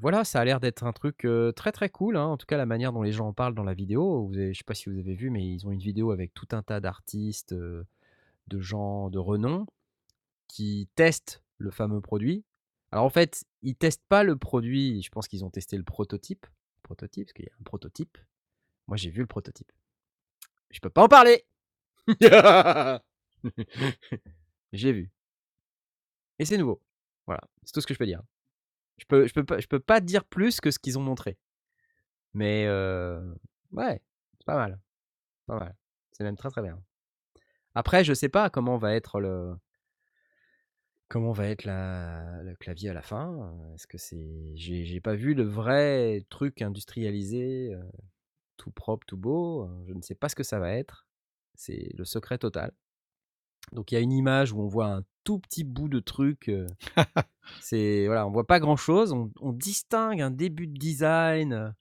voilà, ça a l'air d'être un truc, très, très cool, hein, en tout cas la manière dont les gens en parlent dans la vidéo. Vous avez je sais pas si vous avez vu, mais ils ont une vidéo avec tout un tas d'artistes, de gens de renom qui testent le fameux produit. Alors en fait, ils testent pas le produit, je pense qu'ils ont testé le prototype prototype, parce qu'il y a un prototype. Moi, j'ai vu le prototype. Je peux pas en parler! J'ai vu. Et c'est nouveau. Voilà, c'est tout ce que je peux dire. Je peux peux pas je dire plus que ce qu'ils ont montré. Mais ouais, c'est pas mal, pas mal. C'est même très, très bien. Après, je sais pas comment va être le comment va être clavier à la fin, est-ce que c'est j'ai pas vu le vrai truc industrialisé, tout propre, tout beau, je ne sais pas ce que ça va être. C'est le secret total. Donc il y a une image où on voit un tout petit bout de truc, c'est voilà, on voit pas grand chose, on on distingue un début de design,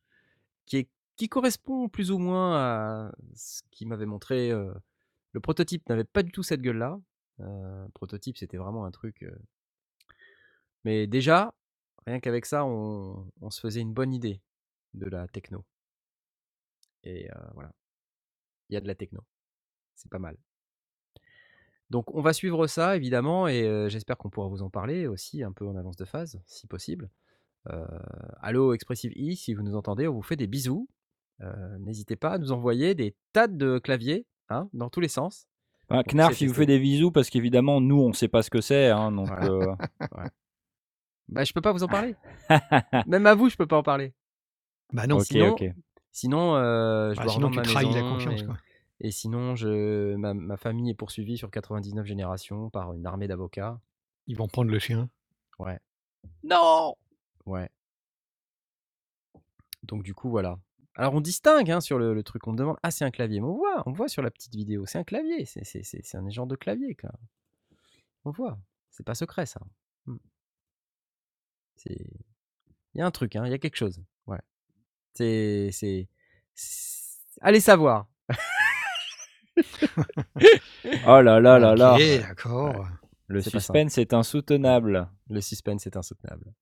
qui est qui correspond plus ou moins à ce qu'il m'avait montré, le prototype n'avait pas du tout cette gueule-là. Le prototype, c'était vraiment un truc, mais déjà, rien qu'avec ça, on on se faisait une bonne idée de la techno. Et voilà. Il y a de la techno. C'est pas mal. Donc on va suivre ça évidemment et j'espère qu'on pourra vous en parler aussi un peu en avance de phase, si possible. Heu, allô Expressive E, si vous nous entendez, on vous fait des bisous. N'hésitez pas à nous envoyer des tas de claviers, hein, dans tous les sens. Puisse Knarf, il vous fait des bisous parce qu'évidemment, nous, on sait pas ce que c'est, hein, donc Voilà. heu Ouais. Bah, je peux pas vous en parler. Même à vous, je peux pas en parler. Bah non. OK, Sinon OK. sinon, je Bah, dois sinon tu ma trahis la confiance, et quoi. Et sinon je ma ma famille est poursuivie sur 99 générations par une armée d'avocats. Ils vont prendre le chien? Ouais. Non! Ouais. Donc du coup, voilà. Alors on distingue, hein, sur le le truc, on me demande: «Ah, c'est un clavier», mais on voit, on voit sur la petite vidéo, c'est un clavier, c'est c'est c'est c'est un genre de clavier, quoi. On voit, c'est pas secret ça. C'est il y a un truc, hein, il y a quelque chose. Ouais. C'est allez savoir! Oh là là là là! OK, Ouais. d'accord. Le C'est suspense est insoutenable. Le suspense est insoutenable.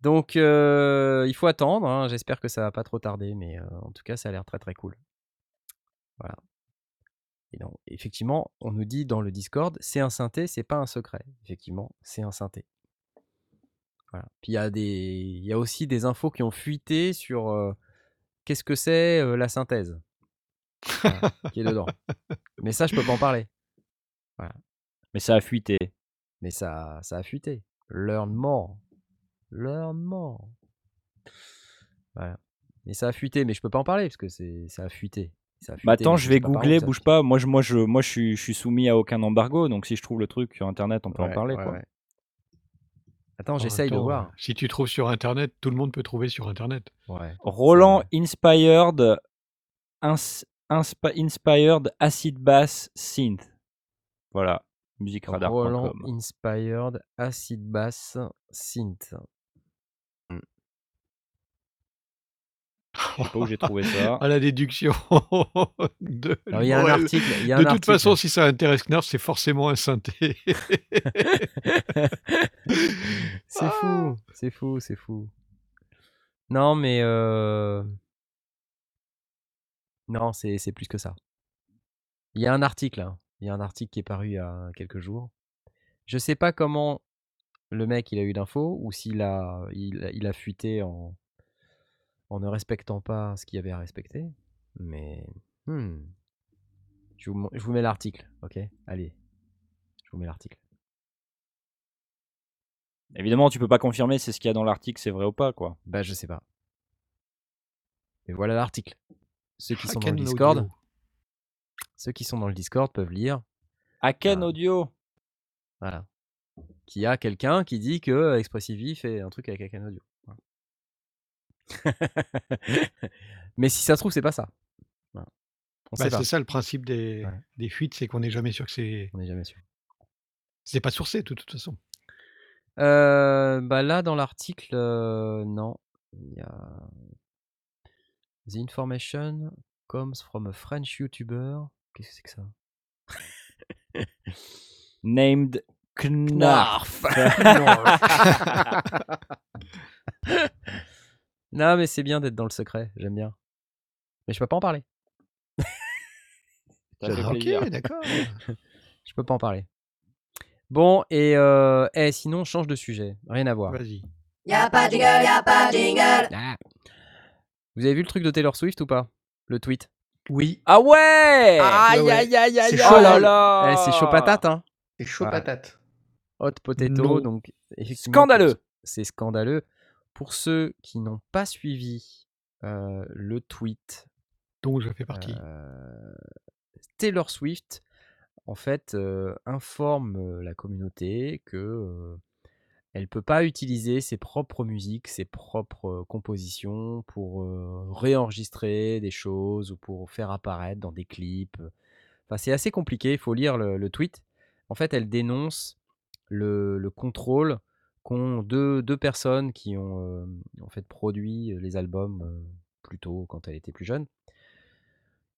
Donc heu, il faut attendre, hein, j'espère que ça va pas trop tarder, mais heu, en tout cas, ça a l'air très, très cool. Voilà. Et non, effectivement, on nous dit dans le Discord: «C'est un synthé, c'est pas un secret». Effectivement, c'est un synthé. Voilà. Puis il y a des il y a aussi des infos qui ont fuité sur, heu, qu'est-ce que c'est, la synthèse? Voilà, qui est dedans. Mais ça, je peux pas en parler. Voilà. Mais ça a fuité. Mais ça ça a fuité. Learn more. Learn more. Voilà. Mais ça a fuité, mais je peux pas en parler parce que c'est ça a fuité. Ça a Bah, attends, je vais googler, bouge pas. Moi je moi je moi je suis je suis soumis à aucun embargo, donc si je trouve le truc sur internet, on peut en parler, ouais, quoi. ouais. Attends, j'essaye de voir. si tu trouves sur internet, tout le monde peut trouver sur internet. Roland. Inspired ins inspired acid bass synth. Voilà, Roland musicradar.com. Inspired Acid Bass Synth. Mmh. Je sais pas où j'ai trouvé ça. À la déduction de Alors il y a un article il y a De un toute façon, si ça intéresse Knarf, c'est forcément un synthé. C'est Ah! fou, c'est fou, c'est fou. Non, mais heu non, c'est c'est plus que ça. Il y a un article, hein, il y a un article qui est paru il y a quelques jours. Je sais pas comment le mec, il a eu l'info ou s'il a il a il a fuité en en ne respectant pas ce qu'il y avait à respecter, mais. Je vous mon je vous mets l'article, OK? Allez, je vous mets l'article. Évidemment, tu peux pas confirmer si ce qu'il y a dans l'article, c'est vrai ou pas, quoi. Bah, je sais pas. Et voilà l'article. Ceux qui sont dans le Discord Audio. ceux qui sont dans le Discord peuvent lire. Haken Ah. Audio. Voilà. Qu'il y a quelqu'un qui dit que Expressive fait un truc avec Haken Audio. Voilà. Mais si ça se trouve, c'est pas ça. Voilà. Bah, c'est ça le principe des Ouais. des fuites, c'est qu'on n'est jamais sûr que c'est On n'est jamais sûr. c'est pas sourcé de toute façon. Heu, bah, là, dans l'article, heu, non. Il y a The information comes from a French YouTuber. Qu'est-ce que c'est que ça? Named Knarf. Non, mais c'est bien d'être dans le secret, j'aime bien. Mais je peux pas en parler. OK, d'accord. Je peux pas en parler. Bon et heu, eh, sinon change de sujet, rien à voir. Vas-y. Y a pas de jingle, y a pas de jingle. Ah. Vous avez vu le truc de Taylor Swift ou pas? Le tweet? Oui, Ah ouais Aïe, ouais. aïe, aïe, aïe, C'est aïe. chaud, Oh là hein. là Eh, c'est chaud patate, hein. c'est chaud Voilà. patate. Hot potato, donc Scandaleux. C'est scandaleux. Pour ceux qui n'ont pas suivi euh, le tweet, Donc je fais partie. euh, Taylor Swift, en fait, euh, informe la communauté que euh, elle peut pas utiliser ses propres musiques, ses propres compositions pour réenregistrer des choses ou pour faire apparaître dans des clips. Enfin, c'est assez compliqué. Il faut lire le, tweet. En fait, elle dénonce le, le contrôle qu'ont deux, deux personnes qui ont en fait produit les albums euh, plus tôt quand elle était plus jeune,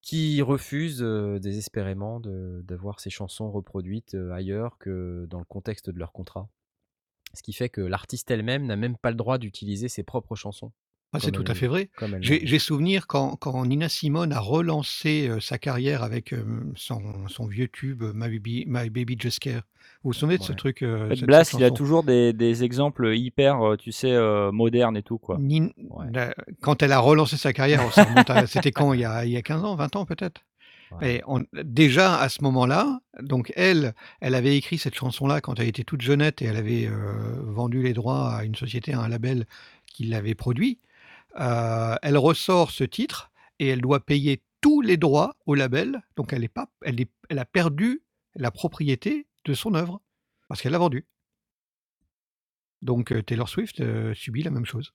qui refusent désespérément de, de voir ces chansons reproduites ailleurs que dans le contexte de leur contrat. Ce qui fait que l'artiste elle-même n'a même pas le droit d'utiliser ses propres chansons. Ah, c'est tout à fait vrai. J'ai souvenir quand, quand Nina Simone a relancé euh, sa carrière avec euh, son, son vieux tube My Baby, My Baby Just Care. Vous vous souvenez de ce truc euh, En fait, cette- Blas, cette il a toujours des, des exemples hyper, euh, tu sais, euh, modernes et tout, quoi. Nin- Ouais. Quand elle a relancé sa carrière, c'était quand? Il y, a, il y a 15 ans, 20 ans peut-être? Et on- déjà à ce moment-là, donc elle, elle avait écrit cette chanson-là quand elle était toute jeunette et elle avait euh, vendu les droits à une société, à un label qui l'avait produit. Euh, elle ressort ce titre et elle doit payer tous les droits au label. Donc elle, est pas, elle, est- elle a perdu la propriété de son œuvre parce qu'elle l'a vendue. Donc euh, Taylor Swift euh, subit la même chose.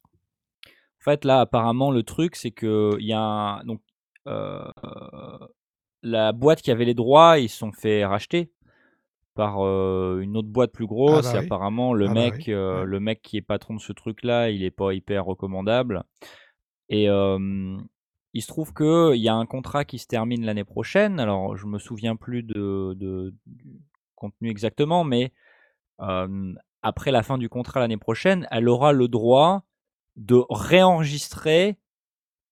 En fait, là, apparemment, le truc, c'est que il y a un- donc euh, la boîte qui avait les droits, ils se sont fait racheter par euh, une autre boîte plus grosse. bah et oui. apparemment, le Ah bah mec, oui, euh, ouais. le mec qui est patron de ce truc-là, il est pas hyper recommandable. Et euh, il se trouve que il y a un contrat qui se termine l'année prochaine. Alors, je me souviens plus de, de- du contenu exactement, mais après la fin du contrat l'année prochaine, elle aura le droit de réenregistrer.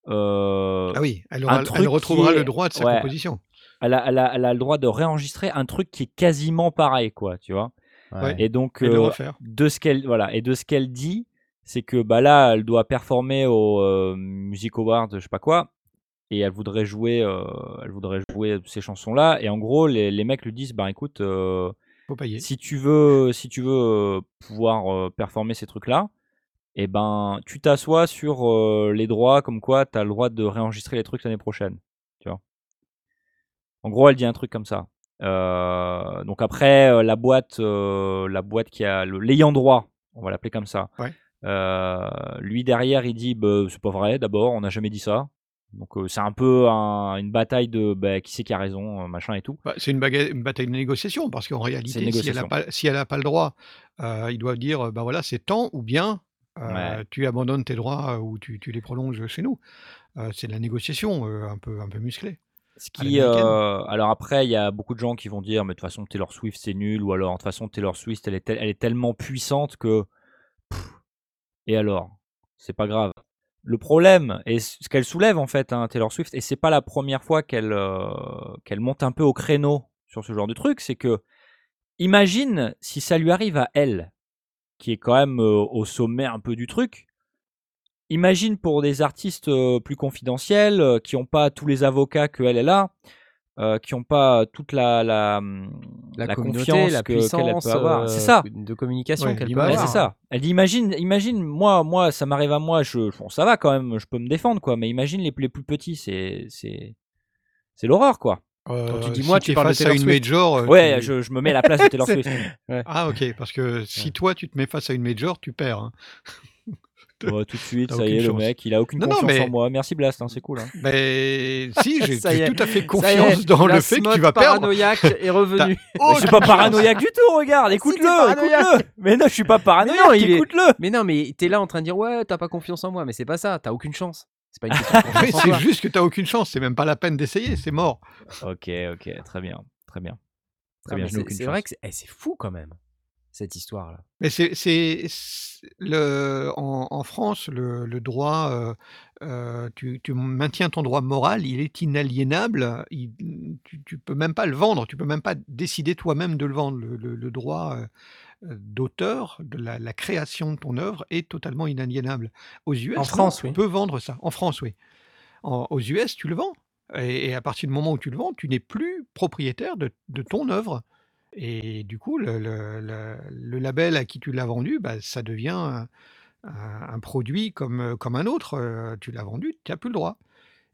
Euh, Ah oui, elle, aura- retrouvera est- le droit de sa ouais. composition. elle a, elle a- elle a le droit de réenregistrer un truc qui est quasiment pareil, quoi, tu vois. Ouais. Et donc, Et euh, de ce qu'elle voilà, et de ce qu'elle dit, c'est que bah là, elle doit performer au euh, Music Awards, je sais pas quoi, et elle voudrait jouer, euh, elle voudrait jouer ces chansons-là. Et en gros, les, les mecs lui disent, bah écoute, euh, Faut payer. si tu veux, si tu veux euh, pouvoir euh, performer ces trucs-là, et ben, tu t'assois sur euh, les droits, comme quoi tu as le droit de réenregistrer les trucs l'année prochaine. Tu vois? En gros, elle dit un truc comme ça. Euh, donc après, la boîte, la boîte qui a l'ayant droit, on va l'appeler comme ça. Ouais. lui derrière, il dit, bah, c'est pas vrai. D'abord, on n'a jamais dit ça. Donc euh, c'est un peu un- une bataille de bah, qui c'est qui a raison, machin et tout. Bah, c'est une, bataille de négociation parce qu'en réalité, si elle n'a pas, si le droit, euh, ils doivent dire, ben voilà, c'est temps ou bien euh, Ouais. tu abandonnes tes droits ou tu, tu les prolonges chez nous. Euh, c'est de la négociation euh, un peu un peu musclée. Ce qui, alors après, il y a beaucoup de gens qui vont dire, mais de toute façon, Taylor Swift, c'est nul, ou alors, de toute façon, Taylor Swift, elle est, tel- elle est tellement puissante que. pff, et alors? C'est pas grave. Le problème, et ce qu'elle soulève, en fait, hein, Taylor Swift, et c'est pas la première fois qu'elle qu'elle monte un peu au créneau sur ce genre de truc, c'est que, imagine si ça lui arrive à elle, qui est quand même euh, au sommet un peu du truc. Imagine pour des artistes euh, plus confidentiels, euh, qui n'ont pas tous les avocats qu'elle elle a, euh, qui n'ont pas toute la, la, hum, La, confiance la que- qu'elle peut avoir. euh, C'est ça. de communication Ouais, qu'elle peut avoir. c'est ça. Elle dit imagine, imagine, moi, moi, ça m'arrive à moi, je, bon, ça va quand même, je peux me défendre, quoi. Mais imagine les, les plus petits, c'est, c'est, c'est l'horreur, quoi. Euh, tu dis si moi, tu t'es parles de face à une Swift. major. euh, Ouais, tu- je, je me mets à la place de Taylor Swift. Ah ok, parce que si toi tu te mets face à une major, tu perds. hein. Ouais, tout de suite, ça y est, le mec, il a aucune Non, non, confiance mais- en moi. Merci Blast, hein, c'est cool. hein. Mais si, j'ai tout à fait est, confiance dans la le fait que tu vas perdre. paranoïaque est revenu. Oh, Mais je suis pas paranoïaque du tout, regarde, écoute-le, écoute-le. Mais non, je suis pas paranoïaque, écoute-le. mais non, mais t'es là en train de dire ouais, t'as pas confiance en moi, mais c'est pas ça, t'as aucune chance. C'est pas une question de confiance Oui, en c'est toi. juste que tu as aucune chance, c'est même pas la peine d'essayer, c'est mort. OK, OK, très bien, très bien. Très Non, bien, mais je n'ai c'est aucune c'est vrai chance. que c'est eh, c'est fou quand même, cette histoire-là. Mais c'est c'est c le en en France, le le droit, heu heu, tu tu maintiens ton droit moral, il est inaliénable, il tu tu peux même pas le vendre, tu peux même pas décider toi-même de le vendre. Le le le droit, heu, d'auteur, de la la création de ton œuvre est totalement inaliénable. Aux US, En non, France, tu oui. peux vendre ça. En France, oui. En aux US, tu le vends et et à partir du moment où tu le vends, tu n'es plus propriétaire de de ton œuvre et du coup, le le le le label à qui tu l'as vendu, bah, ça devient un un produit comme, heu, comme un autre, heu, tu l'as vendu, tu as plus le droit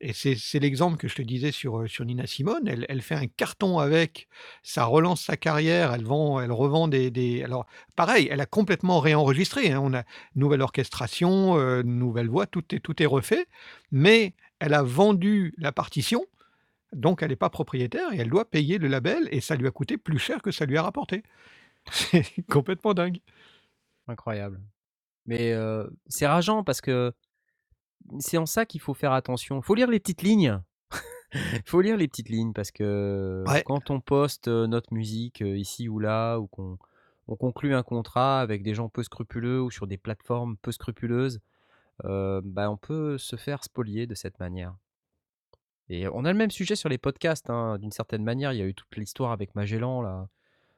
et c'est l'exemple que je te disais sur, sur Nina Simone. Elle fait un carton avec, ça relance sa carrière, elle vend elle revend des alors pareil, elle a complètement réenregistré, hein, on a nouvelle orchestration, heu, nouvelle voix, tout est tout est refait, mais elle a vendu la partition, donc elle est pas propriétaire et elle doit payer le label et ça lui a coûté plus cher que ça lui a rapporté. C'est complètement dingue. Incroyable. Mais heu, c'est rageant parce que c'est en ça qu'il faut faire attention. Faut lire les petites lignes. Faut lire les petites lignes parce que Ouais. quand on poste, heu, notre musique, heu, ici ou là ou qu'on on conclut un contrat avec des gens peu scrupuleux ou sur des plateformes peu scrupuleuses, heu, bah, on peut se faire spolier de cette manière. Et on a le même sujet sur les podcasts, hein, d'une certaine manière. Il y a eu toute l'histoire avec Magellan là,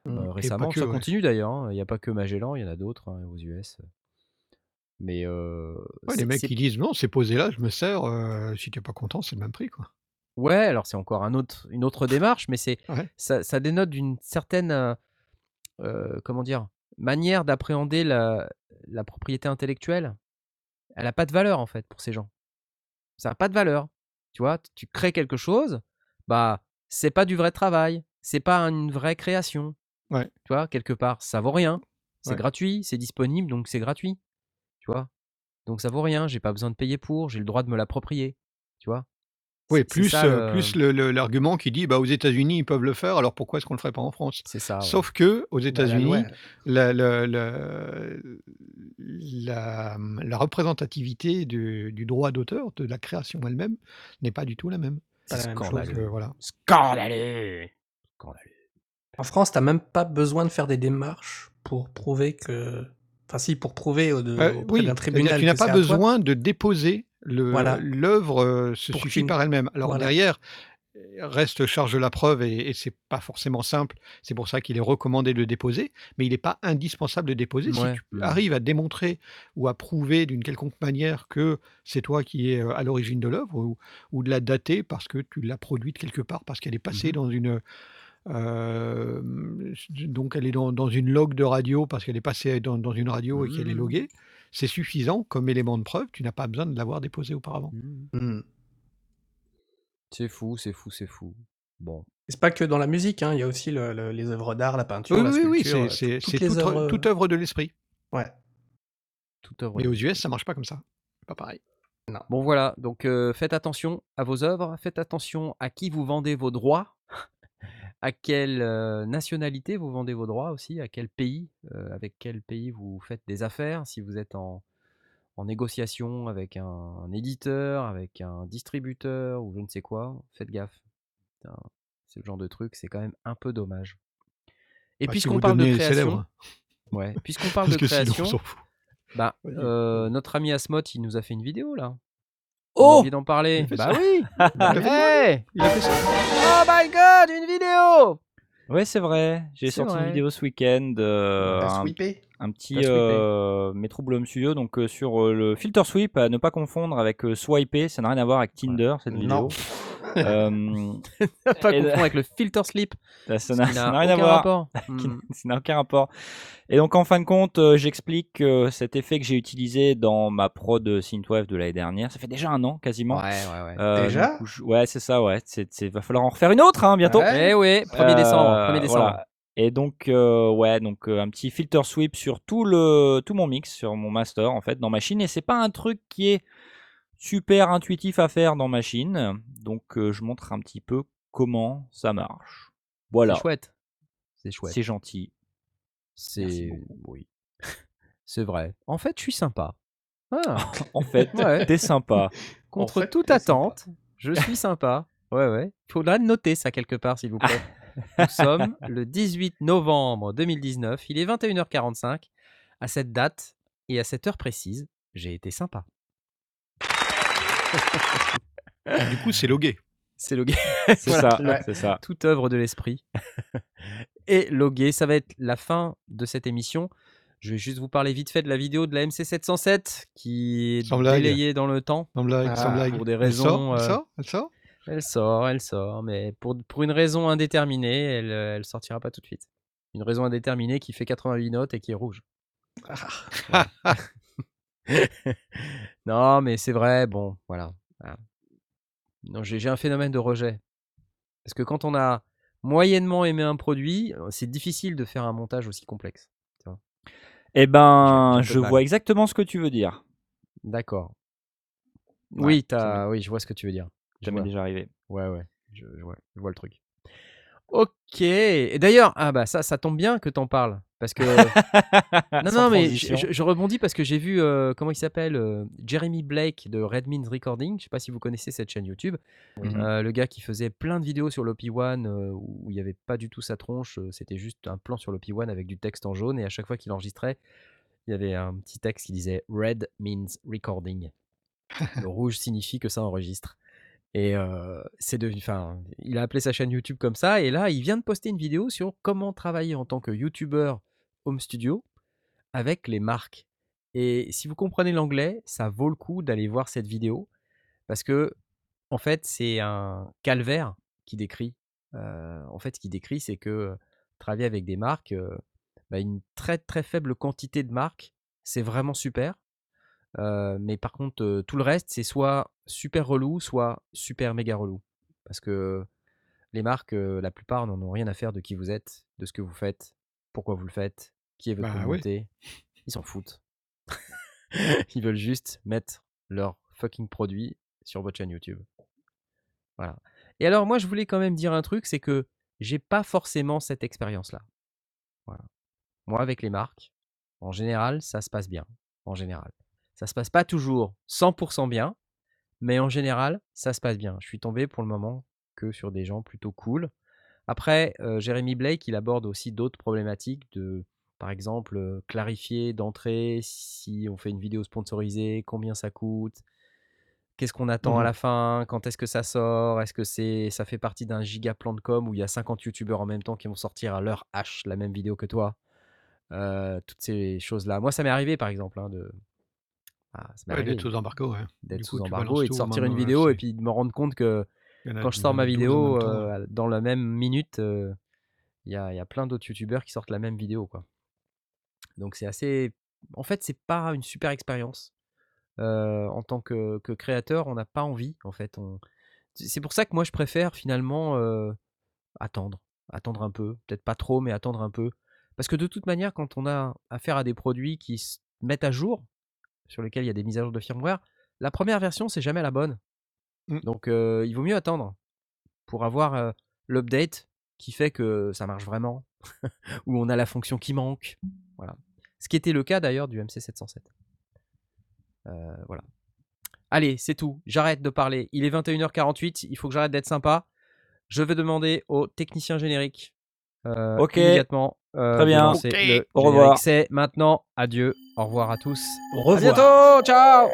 Mmh. récemment. que, Ça ouais. continue d'ailleurs, hein. Il y a pas que Magellan, il y en a d'autres, hein, aux US. Mais Ouais, les mecs qui disent: «Non, c'est posé là, je me sers, heu, si tu es pas content, c'est le même prix, quoi». Ouais, alors c'est encore un autre une autre démarche, mais c'est Ouais. ça ça dénote d'une certaine, comment dire? Manière d'appréhender la la propriété intellectuelle. Elle a pas de valeur, en fait, pour ces gens. Ça a pas de valeur. Tu vois? Tu crées quelque chose, bah, c'est pas du vrai travail, c'est pas une vraie création. Ouais. Tu vois? Quelque part, ça vaut rien. C'est Ouais. gratuit, c'est disponible, donc c'est gratuit. Tu vois? Donc ça vaut rien, j'ai pas besoin de payer pour, j'ai le droit de me l'approprier. Tu vois? Oui, plus, ça plus le le l'argument qui dit: «Bah, aux États-Unis, ils peuvent le faire, alors pourquoi est-ce qu'on le ferait pas en France?» c'est ça, ouais. Sauf qu'aux Bah, la loi, États-Unis, la la, mmh, la représentativité du du droit d'auteur, de la création elle-même, n'est pas du tout la même. pas C'est la même chose. Donc, scandaleux. voilà. Scandaleux! Scandaleux. En France, tu as même pas besoin de faire des démarches pour prouver que enfin si, pour prouver au de auprès oui, d'un tribunal tu n'as pas besoin de déposer le Voilà. l'œuvre, heu, se Pour suffit par elle-même. Alors voilà. derrière, reste charge de la preuve et et c'est pas forcément simple. C'est pour ça qu'il est recommandé de déposer, mais il est pas indispensable de déposer. Si tu arrives à démontrer ou à prouver d'une quelconque manière que c'est toi qui es, heu, à l'origine de l'œuvre ou ou de la dater parce que tu l'as produite quelque part, parce qu'elle est passée Mmh dans une, donc elle est dans dans une log de radio parce qu'elle est passée dans dans une radio et qu'elle est Mmh. loguée. C'est suffisant comme élément de preuve, tu n'as pas besoin de l'avoir déposé auparavant. Mmh. Mmh. C'est fou, c'est fou, c'est fou. Bon. C'est pas que dans la musique, hein, il y a aussi le le les œuvres d'art, la peinture, Oui, la oui, oui, sculpture, c'est les toute œuvres, toute heu œuvre de l'esprit. ouais. Toute œuvre Mais aux. US, ça marche pas comme ça. Pas pareil. Non. Bon voilà, donc heu, faites attention à vos œuvres, faites attention à qui vous vendez vos droits, à quelle, heu, nationalité vous vendez vos droits aussi, à quel pays, heu, avec quel pays vous faites des affaires? Si vous êtes en en négociation avec un éditeur, avec un distributeur ou je ne sais quoi, faites gaffe. Putain, c'est le genre de truc, c'est quand même un peu dommage. Et Bah, si puisqu'on vous parle de devenez création célèbre. ouais, puisqu'on parle de Parce que sinon, on création, s'en fout. bah, heu, notre ami Asmod, il nous a fait une vidéo là. Oh! oublié d'en Il parler. Bah ça? oui! Il a fait ça? Hey! Ça? Oh my god, une vidéo! Ouais, c'est vrai. J'ai sorti une vidéo ce week-end, T'as un sweepé? un petit, heu, Metro Bloom Studio donc heu, sur, heu, le filter sweep à ne pas confondre avec, heu, swiper, ça n'a rien à voir avec Tinder cette Non. Hem, Pas et confondre avec le filter slip, bah, ça n'a qui ça n'a n'a rien à voir. Mmh. ça n'a aucun rapport. Et donc en fin de compte, heu, j'explique que cet effet que j'ai utilisé dans ma prod, synthwave de l'année dernière, ça fait déjà 1 an quasiment. Ouais, ouais, ouais. Heu, Déjà? donc où je ouais, c'est ça, ouais. C'est c'est va falloir en refaire une autre, hein, bientôt. Ouais. Eh oui, 1er décembre, 1er Heu, décembre. voilà. Et donc ouais, donc un petit filter sweep sur tout le tout mon mix, sur mon master en fait, dans Machine et c'est pas un truc qui est super intuitif à faire dans Machine. Donc heu, je montre un petit peu comment ça marche. Voilà. C'est chouette. C'est chouette. C'est gentil. C'est oui. C'est vrai. En fait, je suis sympa. Ah, En fait, Ouais. t'es sympa. contre fait, toute sympa. attente, je suis sympa. Ouais, ouais. Il faudra noter ça quelque part, s'il vous plaît. Nous sommes le 18 novembre 2019. Il est 21h45. À cette date et à cette heure précise, j'ai été sympa. Du coup, c'est logué. C'est logué. C'est Voilà. ça, Ouais. c'est ça. Toute œuvre de l'esprit. et logué, ça va être la fin de cette émission. Je vais juste vous parler vite fait de la vidéo de la MC707 qui est Sans blague. délayée dans le temps. Sans blague, Ah, sans blague. pour des Elle raisons, sort, euh, Elle sort, elle sort? Elle sort, elle sort, mais pour, pour une raison indéterminée, elle, euh, elle sortira pas tout de suite. Une raison indéterminée qui fait 88 notes et qui est rouge. non, mais c'est vrai, bon, voilà. voilà. Non, j'ai j'ai un phénomène de rejet. Parce que quand on a moyennement aimé un produit, euh, c'est difficile de faire un montage aussi complexe. Eh ben, J'ai- peu je de mal. vois exactement ce que tu veux dire. D'accord. Ouais, oui, ça t'as- oui, je vois ce que tu veux dire. Je vois. déjà arrivé. Ouais, ouais, je, je vois, je vois le truc. Ok. Et d'ailleurs, ah bah ça, ça tombe bien que t'en parles. Parce que. non, non, mais je, rebondis parce que j'ai vu, euh, comment il s'appelle euh, Jeremy Blake de Red Means Recording. Je sais pas si vous connaissez cette chaîne YouTube. Mhm. Euh, le gars qui faisait plein de vidéos sur l'OP1 euh, où il n'y avait pas du tout sa tronche. C'était juste un plan sur l'OP1 avec du texte en jaune. Et à chaque fois qu'il enregistrait, il y avait un petit texte qui disait Red means recording. Le rouge signifie que ça enregistre. Et euh, c'est devenu, enfin, il a appelé sa chaîne YouTube comme ça. Et là, il vient de poster une vidéo sur comment travailler en tant que YouTuber home studio avec les marques. Et si vous comprenez l'anglais, ça vaut le coup d'aller voir cette vidéo parce que, en fait, c'est un calvaire qui décrit. Euh, en fait, ce qui décrit, c'est que travailler avec des marques, bah, une très très faible quantité de marques, c'est vraiment super. Mais par contre, tout le reste, c'est soit super relou, soit super méga relou. Parce que les marques, la plupart n'en ont rien à faire de qui vous êtes, de ce que vous faites, pourquoi vous le faites, qui est votre Bah oui. Ils s'en foutent. Ils veulent juste mettre leur fucking produit sur votre chaîne YouTube. Voilà. Et alors, moi, je voulais quand même dire un truc, c'est que j'ai pas forcément cette expérience-là. Voilà. Moi, avec les marques, en général, ça se passe bien. En général. Ça se passe pas toujours 100% bien, mais en général, ça se passe bien. Je suis tombé pour le moment que sur des gens plutôt cool. Après, euh, Jeremy Blake, il aborde aussi d'autres problématiques de, par exemple, euh, clarifier d'entrée si on fait une vidéo sponsorisée, combien ça coûte, qu'est-ce qu'on attend à Mhm. la fin, quand est-ce que ça sort, est-ce que c'est, ça fait partie d'un giga plan de com où il y a 50 youtubeurs en même temps qui vont sortir à leur H la même vidéo que toi. Euh, toutes ces choses-là. Moi, ça m'est arrivé, par exemple, hein, de... Ah, ça m'est Ouais, arrivé d'être sous embargo, ouais. d'être sous embargo et de sortir une vidéo et puis de me rendre compte que quand je sors ma 12 en vidéo euh, dans la même minute, euh, il y, a, il y a plein d'autres youtubeurs qui sortent la même vidéo. Quoi. Donc c'est assez... En fait, c'est pas une super expérience. Euh, en tant que, que créateur, on n'a pas envie. En fait, on... C'est pour ça que moi, je préfère finalement attendre. Attendre un peu. Peut-être pas trop, mais attendre un peu. Parce que de toute manière, quand on a affaire à des produits qui se mettent à jour, sur lesquels il y a des mises à jour de firmware, la première version, c'est jamais la bonne. Mm. Donc, euh, il vaut mieux attendre pour avoir euh, l'update qui fait que ça marche vraiment, où on a la fonction qui manque. Voilà. Ce qui était le cas d'ailleurs du MC707. Euh, voilà. Allez, c'est tout. J'arrête de parler. Il est 21h48. Il faut que j'arrête d'être sympa. Je vais demander au technicien générique. euh, Ok. Immédiatement. euh, Très de bien. le Au revoir. C'est maintenant. Adieu. Au revoir à tous. Au revoir. À bientôt. Ciao.